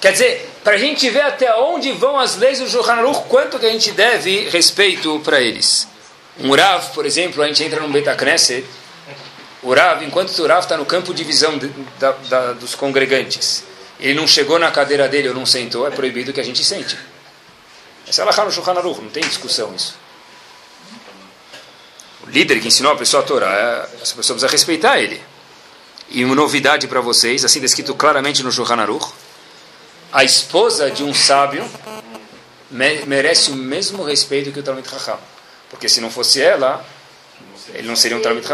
Quer dizer, para a gente ver até onde vão as leis do Shulchan quanto que a gente deve respeito para eles. Um Rav, por exemplo, a gente entra num Betacneset, o Rav, enquanto o Rav está no campo de visão de, da, da, dos congregantes, ele não chegou na cadeira dele ou não sentou, é proibido que a gente sente. Essa é a no Shulchan Aruch, não tem discussão isso. O líder que ensinou a pessoa a Torá, é, essa pessoa precisa respeitar ele. E uma novidade para vocês, assim descrito claramente no Shulchan Aruch, a esposa de um sábio merece o mesmo respeito que o Talmud Raham. Porque se não fosse ela, ele não seria um Talmud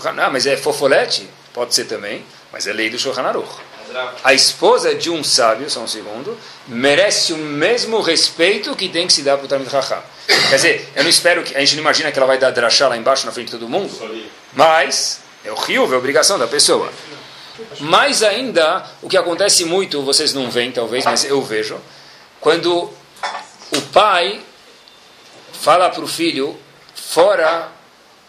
Raham. Ah, mas é fofolete? Pode ser também, mas é lei do Shulchan Aruch. A esposa de um sábio, só um segundo, merece o mesmo respeito que tem que se dar para o Talmud Raham. Quer dizer, eu não espero que, a gente não imagina que ela vai dar drachá lá embaixo na frente de todo mundo, mas é o rio, é a obrigação da pessoa. Mais ainda, o que acontece muito, vocês não veem talvez, mas eu vejo, quando o pai fala para o filho, fora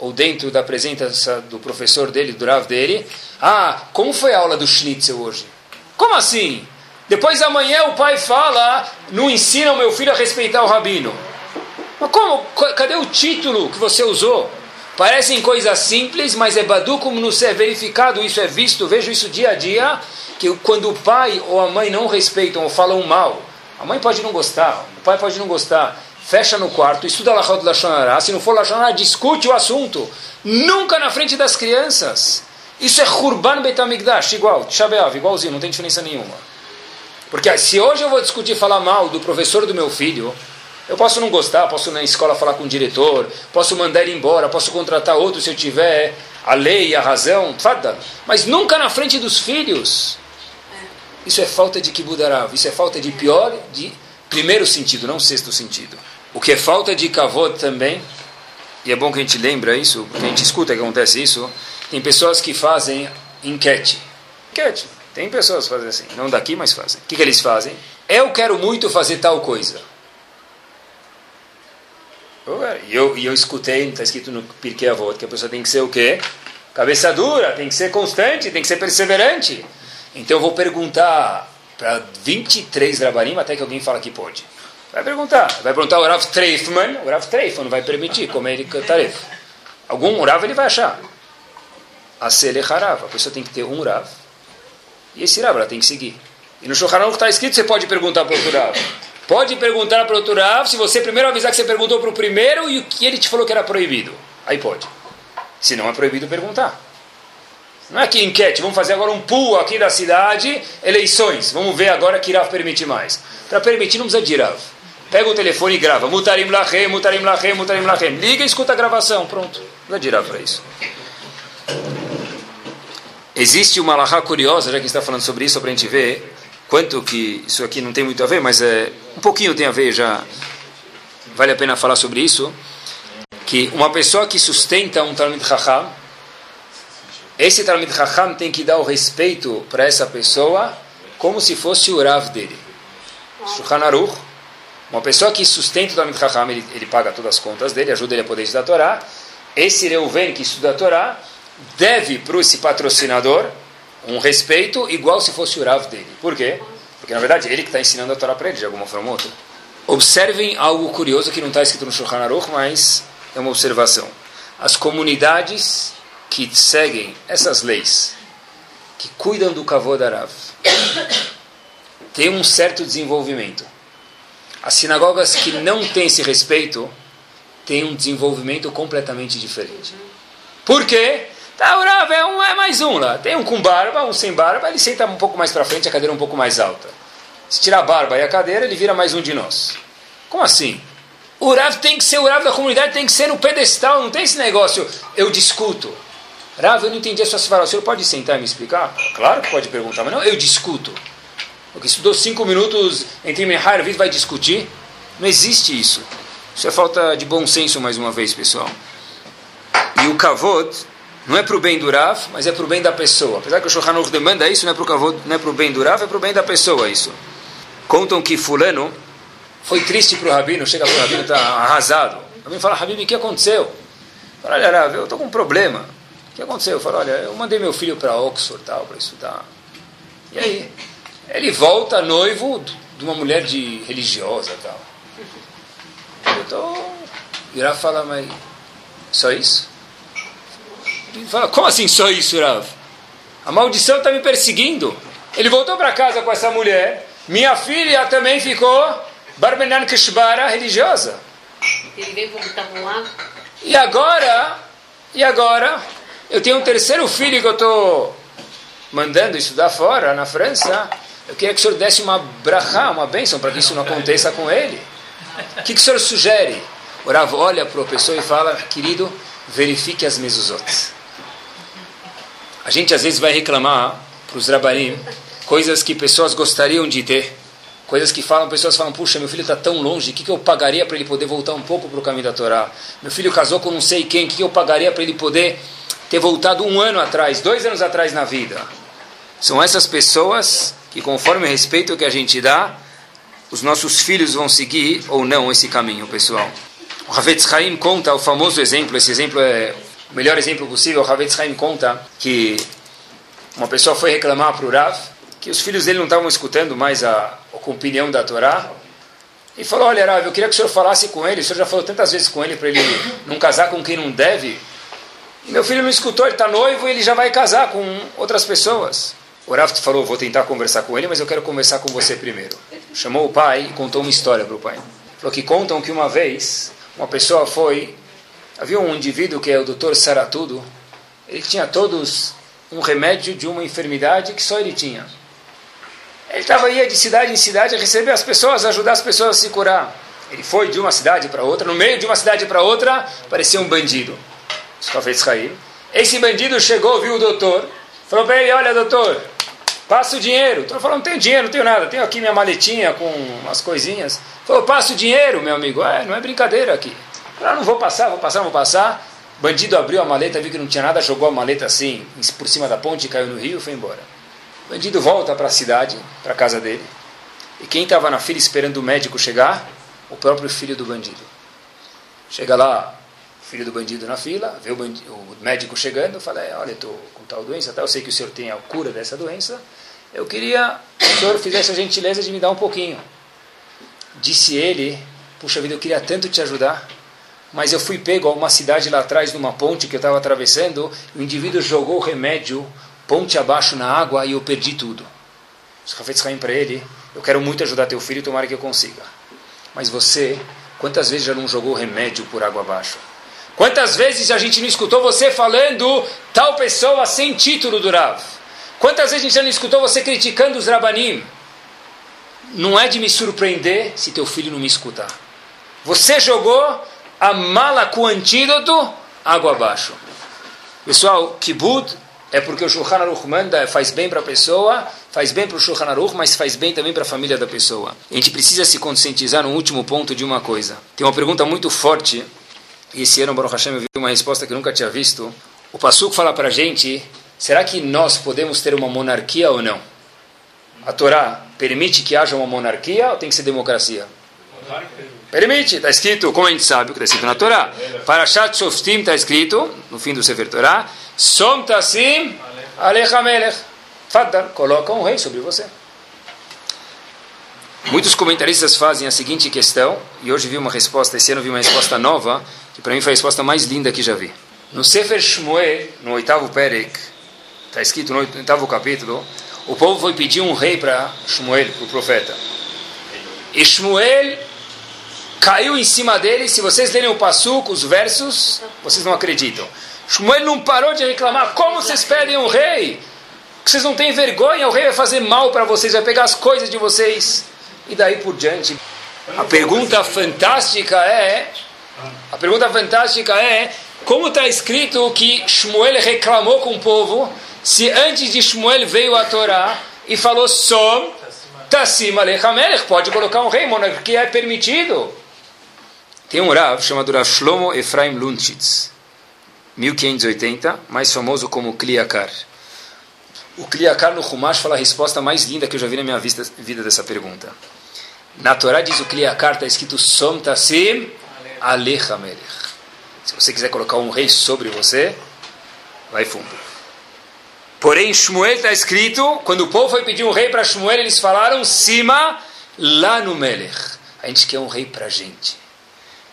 ou dentro da presença do professor dele, do Rav dele, ah, como foi a aula do Schnitzel hoje? Como assim? Depois amanhã o pai fala, não ensina o meu filho a respeitar o rabino. Mas como? Cadê o título que você usou? Parecem coisas simples, mas é badu como não ser verificado, isso é visto, vejo isso dia a dia, que quando o pai ou a mãe não respeitam ou falam mal, a mãe pode não gostar, o pai pode não gostar, fecha no quarto, estuda Lachot Lashonará, se não for Lashonará, discute o assunto, nunca na frente das crianças. Isso é Hurban Betamigdash, igual, Shabeav, igualzinho, não tem diferença nenhuma. Porque se hoje eu vou discutir falar mal do professor do meu filho, eu posso não gostar, posso na escola falar com o diretor, posso mandar ele embora, posso contratar outro se eu tiver a lei e a razão, fada. Mas nunca na frente dos filhos. Isso é falta de kibudarav, isso é falta de pior, de primeiro sentido, não sexto sentido. O que é falta de kavod também, e é bom que a gente lembra isso, porque a gente escuta que acontece isso, tem pessoas que fazem enquete. Enquete. Tem pessoas que fazem assim, não daqui, mas fazem. O que, que eles fazem? Eu quero muito fazer tal coisa. E eu, eu escutei, está escrito no Pirkei Avot, que a pessoa tem que ser o quê? Cabeça dura, tem que ser constante, tem que ser perseverante. Então eu vou perguntar para 23 Rabanim, até que alguém fala que pode. Vai perguntar. Vai perguntar o Rav Treifman, o Rav Treifman vai permitir comer ele taref. Algum Rav ele vai achar. A Selecharav, a pessoa tem que ter um Rav. E esse Rav ela tem que seguir. E no Shulchan está escrito, você pode perguntar para o Rav. Pode perguntar para o outro Rav se você primeiro avisar que você perguntou para o primeiro e o que ele te falou que era proibido. Aí pode. Se não é proibido perguntar. Não é que enquete, vamos fazer agora um pool aqui da cidade, eleições. Vamos ver agora que Rav permite mais. Para permitir não precisa de Rav. Pega o telefone e grava. Mutarim lachem, mutarim lachem, mutarim lachem. Liga e escuta a gravação. Pronto. Não de Rav para isso. Existe uma lahá curiosa, já que está falando sobre isso, para a gente ver quanto que isso aqui não tem muito a ver, mas é um pouquinho tem a ver já. Vale a pena falar sobre isso. Que uma pessoa que sustenta um Talmud Chacham, esse Talmud Chacham tem que dar o respeito para essa pessoa como se fosse o Rav dele. Shulchan Aruch, uma pessoa que sustenta o Talmud Chacham, ele, ele paga todas as contas dele, ajuda ele a poder estudar a Torá. Esse Reuven que estuda a Torá deve para esse patrocinador um respeito igual se fosse o Rav dele. Por quê? Porque na verdade ele que está ensinando a Torá para ele de alguma forma ou outra. Observem algo curioso que não está escrito no Shulchan Aruch, mas é uma observação. As comunidades que seguem essas leis, que cuidam do Kavod Arav, têm um certo desenvolvimento. As sinagogas que não têm esse respeito têm um desenvolvimento completamente diferente. Por quê? Tá, o Rav é, um, é mais um lá. Tem um com barba, um sem barba, ele senta um pouco mais para frente, a cadeira um pouco mais alta. Se tirar a barba e a cadeira, ele vira mais um de nós. Como assim? O Rav tem que ser o Rav da comunidade, tem que ser no pedestal, não tem esse negócio, eu discuto. Rav, eu não entendi a sua fala. O senhor pode sentar e me explicar? Claro que pode perguntar, mas não, eu discuto. Porque estudou cinco minutos entre Mehar e vai discutir. Não existe isso. Isso é falta de bom senso, mais uma vez, pessoal. E o Kavod não é para o bem do Rav, mas é para o bem da pessoa. Apesar que o Shulchan demanda isso, não é para o não é o bem do Rav, é para o bem da pessoa isso. Contam que fulano foi triste para o Rabino, chega para o Rabino, está arrasado. O Rabino fala, Rabino, o que aconteceu? Fala, olha, Rav, eu estou com um problema. O que aconteceu? Eu falo, olha, eu mandei meu filho para Oxford tal, para estudar. E aí? Ele volta noivo de uma mulher de religiosa tal. Eu tô... E Rav fala, mas só isso? Ele fala, como assim só isso, Rav? A maldição está me perseguindo. Ele voltou para casa com essa mulher. Minha filha também ficou Barbenan Kishbara religiosa. Ele veio voltar lá. E agora, e agora, eu tenho um terceiro filho que eu estou mandando estudar fora, na França. Eu queria que o senhor desse uma brachá, uma bênção, para que isso não aconteça com ele. O que, que o senhor sugere? O Rav olha para a pessoa e fala, querido, verifique as mezuzot. A gente às vezes vai reclamar para os rabanim coisas que pessoas gostariam de ter. Coisas que falam, pessoas falam, puxa, meu filho está tão longe, o que, que eu pagaria para ele poder voltar um pouco para o caminho da Torá? Meu filho casou com não sei quem, o que, que eu pagaria para ele poder ter voltado um ano atrás, dois anos atrás na vida? São essas pessoas que, conforme o respeito que a gente dá, os nossos filhos vão seguir ou não esse caminho, pessoal. O Havetz Haim conta o famoso exemplo, esse exemplo é o melhor exemplo possível. O Havetz Haim conta que uma pessoa foi reclamar para o Rav que os filhos dele não estavam escutando mais a, a opinião da Torá. E falou: Olha, Rav, eu queria que o senhor falasse com ele. O senhor já falou tantas vezes com ele para ele não casar com quem não deve. E meu filho não escutou, ele está noivo e ele já vai casar com outras pessoas. O Rav falou: Vou tentar conversar com ele, mas eu quero conversar com você primeiro. Chamou o pai e contou uma história para o pai. Falou que contam que uma vez uma pessoa foi. Havia um indivíduo que é o doutor Saratudo. Ele tinha todos um remédio de uma enfermidade que só ele tinha. Ele estava ia de cidade em cidade a receber as pessoas, ajudar as pessoas a se curar. Ele foi de uma cidade para outra, no meio de uma cidade para outra, parecia um bandido. Esse bandido chegou, viu o doutor, falou para ele: Olha, doutor, passa o dinheiro. O doutor falou: Não tenho dinheiro, não tenho nada, tenho aqui minha maletinha com umas coisinhas. Falou: Passa o dinheiro, meu amigo. É, não é brincadeira aqui. Falou: Não vou passar, vou passar, vou passar. Bandido abriu a maleta, viu que não tinha nada, jogou a maleta assim por cima da ponte, caiu no rio e foi embora. Bandido volta para a cidade, para a casa dele. E quem estava na fila esperando o médico chegar? O próprio filho do bandido. Chega lá, filho do bandido na fila, vê o, bandido, o médico chegando, fala: é, Olha, estou com tal doença, tá? eu sei que o senhor tem a cura dessa doença. Eu queria que o senhor fizesse a gentileza de me dar um pouquinho. Disse ele: Puxa vida, eu queria tanto te ajudar mas eu fui pego a uma cidade lá atrás, numa ponte que eu estava atravessando, o indivíduo jogou o remédio ponte abaixo na água e eu perdi tudo. Os cafetes caem para ele, eu quero muito ajudar teu filho, tomara que eu consiga. Mas você, quantas vezes já não jogou remédio por água abaixo? Quantas vezes a gente não escutou você falando tal pessoa sem título do Rav? Quantas vezes a gente não escutou você criticando os Rabanim? Não é de me surpreender se teu filho não me escutar. Você jogou a mala com antídoto água abaixo. Pessoal, kibud é porque o Shulchan Aruch manda, faz bem para a pessoa, faz bem para o Shulchan Aruch, mas faz bem também para a família da pessoa. A gente precisa se conscientizar no último ponto de uma coisa. Tem uma pergunta muito forte, e esse ano, Baruch Hashem, eu vi uma resposta que eu nunca tinha visto. O Passuco fala para a gente, será que nós podemos ter uma monarquia ou não? A Torá permite que haja uma monarquia ou tem que ser democracia? Permite, está escrito, como a gente sabe, o que está escrito na Torá. Parashat Shoftim está escrito, no fim do Sefer Torá, Som Tassim Alecha. Faddal, coloca um rei sobre você. Muitos comentaristas fazem a seguinte questão, e hoje vi uma resposta, esse ano vi uma resposta nova, que para mim foi a resposta mais linda que já vi. No Sefer Shmuel, no oitavo Perek, está escrito no oitavo capítulo, o povo foi pedir um rei para Shmuel, para o profeta. E Shmuel caiu em cima dele. Se vocês lerem o Passuco, os versos, vocês não acreditam. Shmuel não parou de reclamar. Como vocês pedem um rei? Vocês não têm vergonha? O rei vai fazer mal para vocês, vai pegar as coisas de vocês. E daí por diante. A pergunta fantástica é: a pergunta fantástica é como está escrito que Shmuel reclamou com o povo se antes de Shmuel veio a Torá e falou Som Tassim Alechamelech, pode colocar um rei, monarquia é permitido. Tem um Rav chamado Rav Shlomo Efraim Lunchitz, 1580, mais famoso como Kliakar. O Kliakar no Humash fala a resposta mais linda que eu já vi na minha vida, vida dessa pergunta. Na Torá diz o Kliakar, está escrito Som Tassim Alechamelech. Se você quiser colocar um rei sobre você, vai fundo. Porém, Shmuel está escrito, quando o povo foi pedir um rei para Shmuel, eles falaram, cima, lá no Melech. A gente quer um rei para a gente.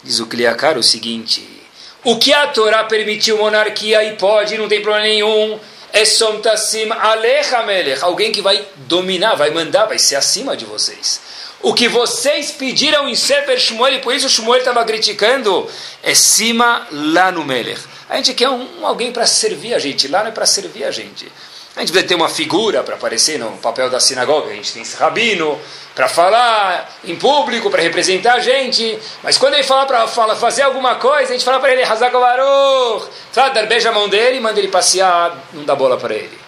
Diz o Kliakar o seguinte, o que a Torá permitiu monarquia e pode, não tem problema nenhum, é somtassim alecha melech, alguém que vai dominar, vai mandar, vai ser acima de vocês. O que vocês pediram em Sefer Shmuel, e por isso Shmuel estava criticando, é cima lá no Melech. A gente quer um, alguém para servir a gente, lá não é para servir a gente. A gente precisa ter uma figura para aparecer no papel da sinagoga. A gente tem esse rabino para falar em público, para representar a gente. Mas quando ele fala para fazer alguma coisa, a gente fala para ele, Hazak Baruch, Fadar, beija a mão dele e manda ele passear, não dá bola para ele.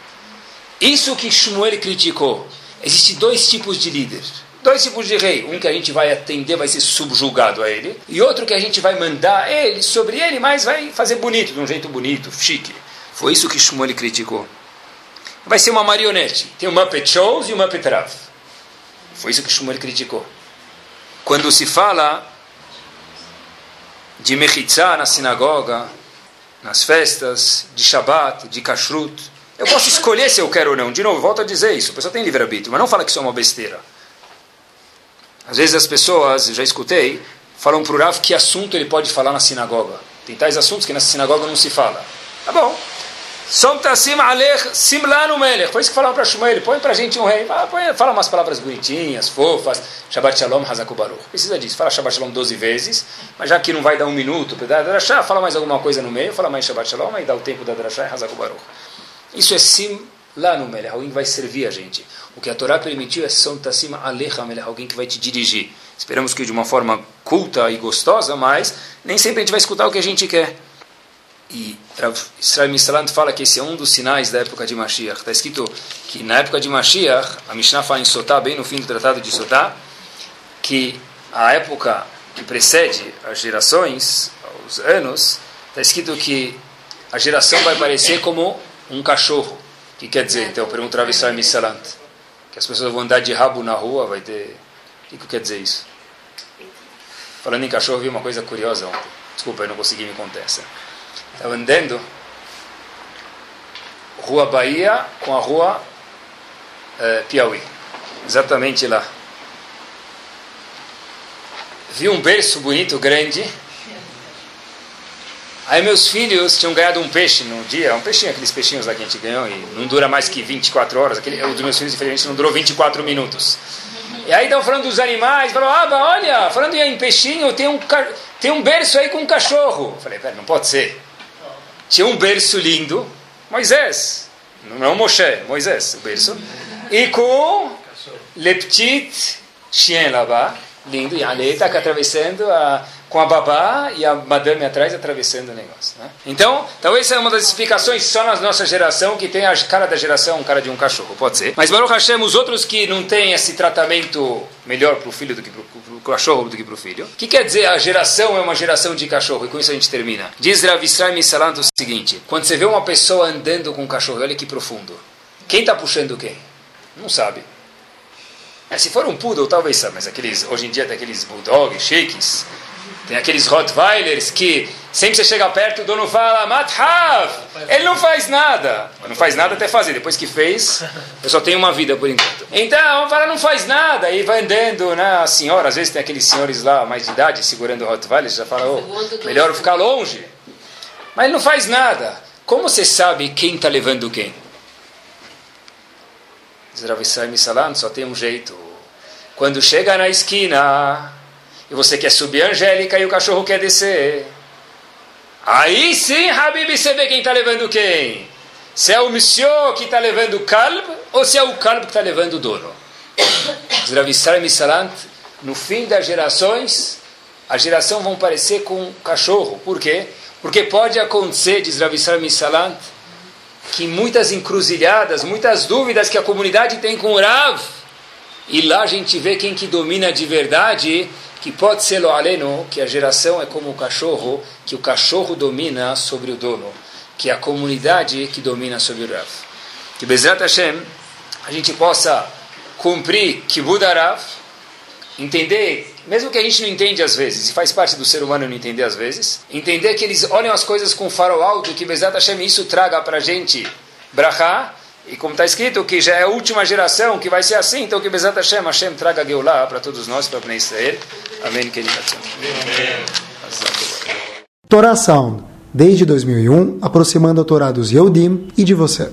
Isso que Shmuel criticou. Existem dois tipos de líderes dois tipos de rei. Um que a gente vai atender, vai ser subjugado a ele. E outro que a gente vai mandar ele sobre ele, mas vai fazer bonito, de um jeito bonito, chique. Foi isso que Shmuel criticou. Vai ser uma marionete. Tem o Muppet Shows e o Muppet Rav. Foi isso que Shmuel criticou. Quando se fala de Mechitzah na sinagoga, nas festas, de Shabbat, de Kashrut, eu posso escolher se eu quero ou não. De novo, volto a dizer isso. A pessoa tem livre-arbítrio, mas não fala que isso é uma besteira. Às vezes as pessoas, já escutei, falam para o Rav que assunto ele pode falar na sinagoga. Tem tais assuntos que na sinagoga não se fala. Tá bom. Somtasim alech simlanu melech. Foi isso que falaram para Shmuel. Põe para a gente um rei. Fala, põe, fala umas palavras bonitinhas, fofas. Shabbat shalom, hazakubaruch. Precisa disso. Fala Shabbat shalom 12 vezes. Mas já que não vai dar um minuto, fala mais alguma coisa no meio. Fala mais Shabbat shalom. Aí dá o tempo da drashá e hazakubaruch. Isso é sim lá no melech. Alguém vai servir a gente. O que a Torá permitiu é Sontasima Alecha Melech, alguém que vai te dirigir. Esperamos que de uma forma culta e gostosa, mas nem sempre a gente vai escutar o que a gente quer. E Israel Misalant fala que esse é um dos sinais da época de Mashiach. Está escrito que na época de Mashiach, a Mishnah fala em Sotá, bem no fim do tratado de Sotá, que a época que precede as gerações, os anos, está escrito que a geração vai parecer como um cachorro. Que quer dizer? Então, pergunta Rav Israel Misalant que as pessoas vão andar de rabo na rua, vai ter. O que quer dizer isso? Falando em cachorro, vi uma coisa curiosa ontem. Desculpa, eu não consegui me contar essa. Estava andando, Rua Bahia com a Rua é, Piauí. Exatamente lá. Vi um berço bonito, grande Aí meus filhos tinham ganhado um peixe no dia, um peixinho, aqueles peixinhos lá que a gente ganhou, e não dura mais que 24 horas. Aquele, o dos meus filhos, infelizmente, não durou 24 minutos. E aí estão falando dos animais, falou, ah, olha, falando em peixinho, tem um, tem um berço aí com um cachorro. Falei, pera, não pode ser. Tinha um berço lindo, Moisés, não é Moshe, Moisés, o berço, e com Leptit Shien lá, lindo, e ali está atravessando a com a babá e a madame atrás atravessando o negócio. Né? Então, talvez seja uma das explicações só na nossa geração que tem a cara da geração, um cara de um cachorro, pode ser. Mas Baruch Hashem, os outros que não têm esse tratamento melhor para o filho do que para o cachorro do que para o filho. O que quer dizer a geração é uma geração de cachorro? E com isso a gente termina. Diz Rav Israel o seguinte, quando você vê uma pessoa andando com um cachorro, olha que profundo. Quem está puxando quem? Não sabe. É, se for um poodle, talvez sabe, mas aqueles, hoje em dia tem aqueles bulldogs, shakes, tem aqueles Rottweilers que sempre você chega perto, o dono fala, Mathav! Ele não faz nada. Não faz nada até fazer. Depois que fez, eu só tenho uma vida por enquanto. Então, fala, não faz nada. E vai andando, né? A senhora, às vezes tem aqueles senhores lá, mais de idade, segurando o Rottweiler, já fala, oh, melhor ficar longe. Mas ele não faz nada. Como você sabe quem está levando quem? Diz Ravissai Salam, só tem um jeito. Quando chega na esquina e você quer subir a Angélica e o cachorro quer descer. Aí sim, Habib, você vê quem está levando quem. Se é o Monsieur que está levando o Kalb ou se é o Kalb que está levando o dono. Zravissar Misalant, no fim das gerações, a geração vão parecer com um cachorro. Por quê? Porque pode acontecer, diz Ravissar Misalant, que muitas encruzilhadas, muitas dúvidas que a comunidade tem com o Rav, e lá a gente vê quem que domina de verdade, que pode ser lo aleno, que a geração é como o cachorro, que o cachorro domina sobre o dono, que é a comunidade que domina sobre o Rav. Que Bezrat Hashem, a gente possa cumprir que Rav, entender, mesmo que a gente não entende às vezes, e faz parte do ser humano não entender às vezes, entender que eles olham as coisas com farol alto, que Bezrat Hashem isso traga para a gente brachá, e como está escrito, que já é a última geração que vai ser assim, então que Bezat Hashem, Hashem traga Geulah para todos nós, para Bnei Israel. Amém. Torá Sound, desde 2001, aproximando a Torá dos Yehudim e de você.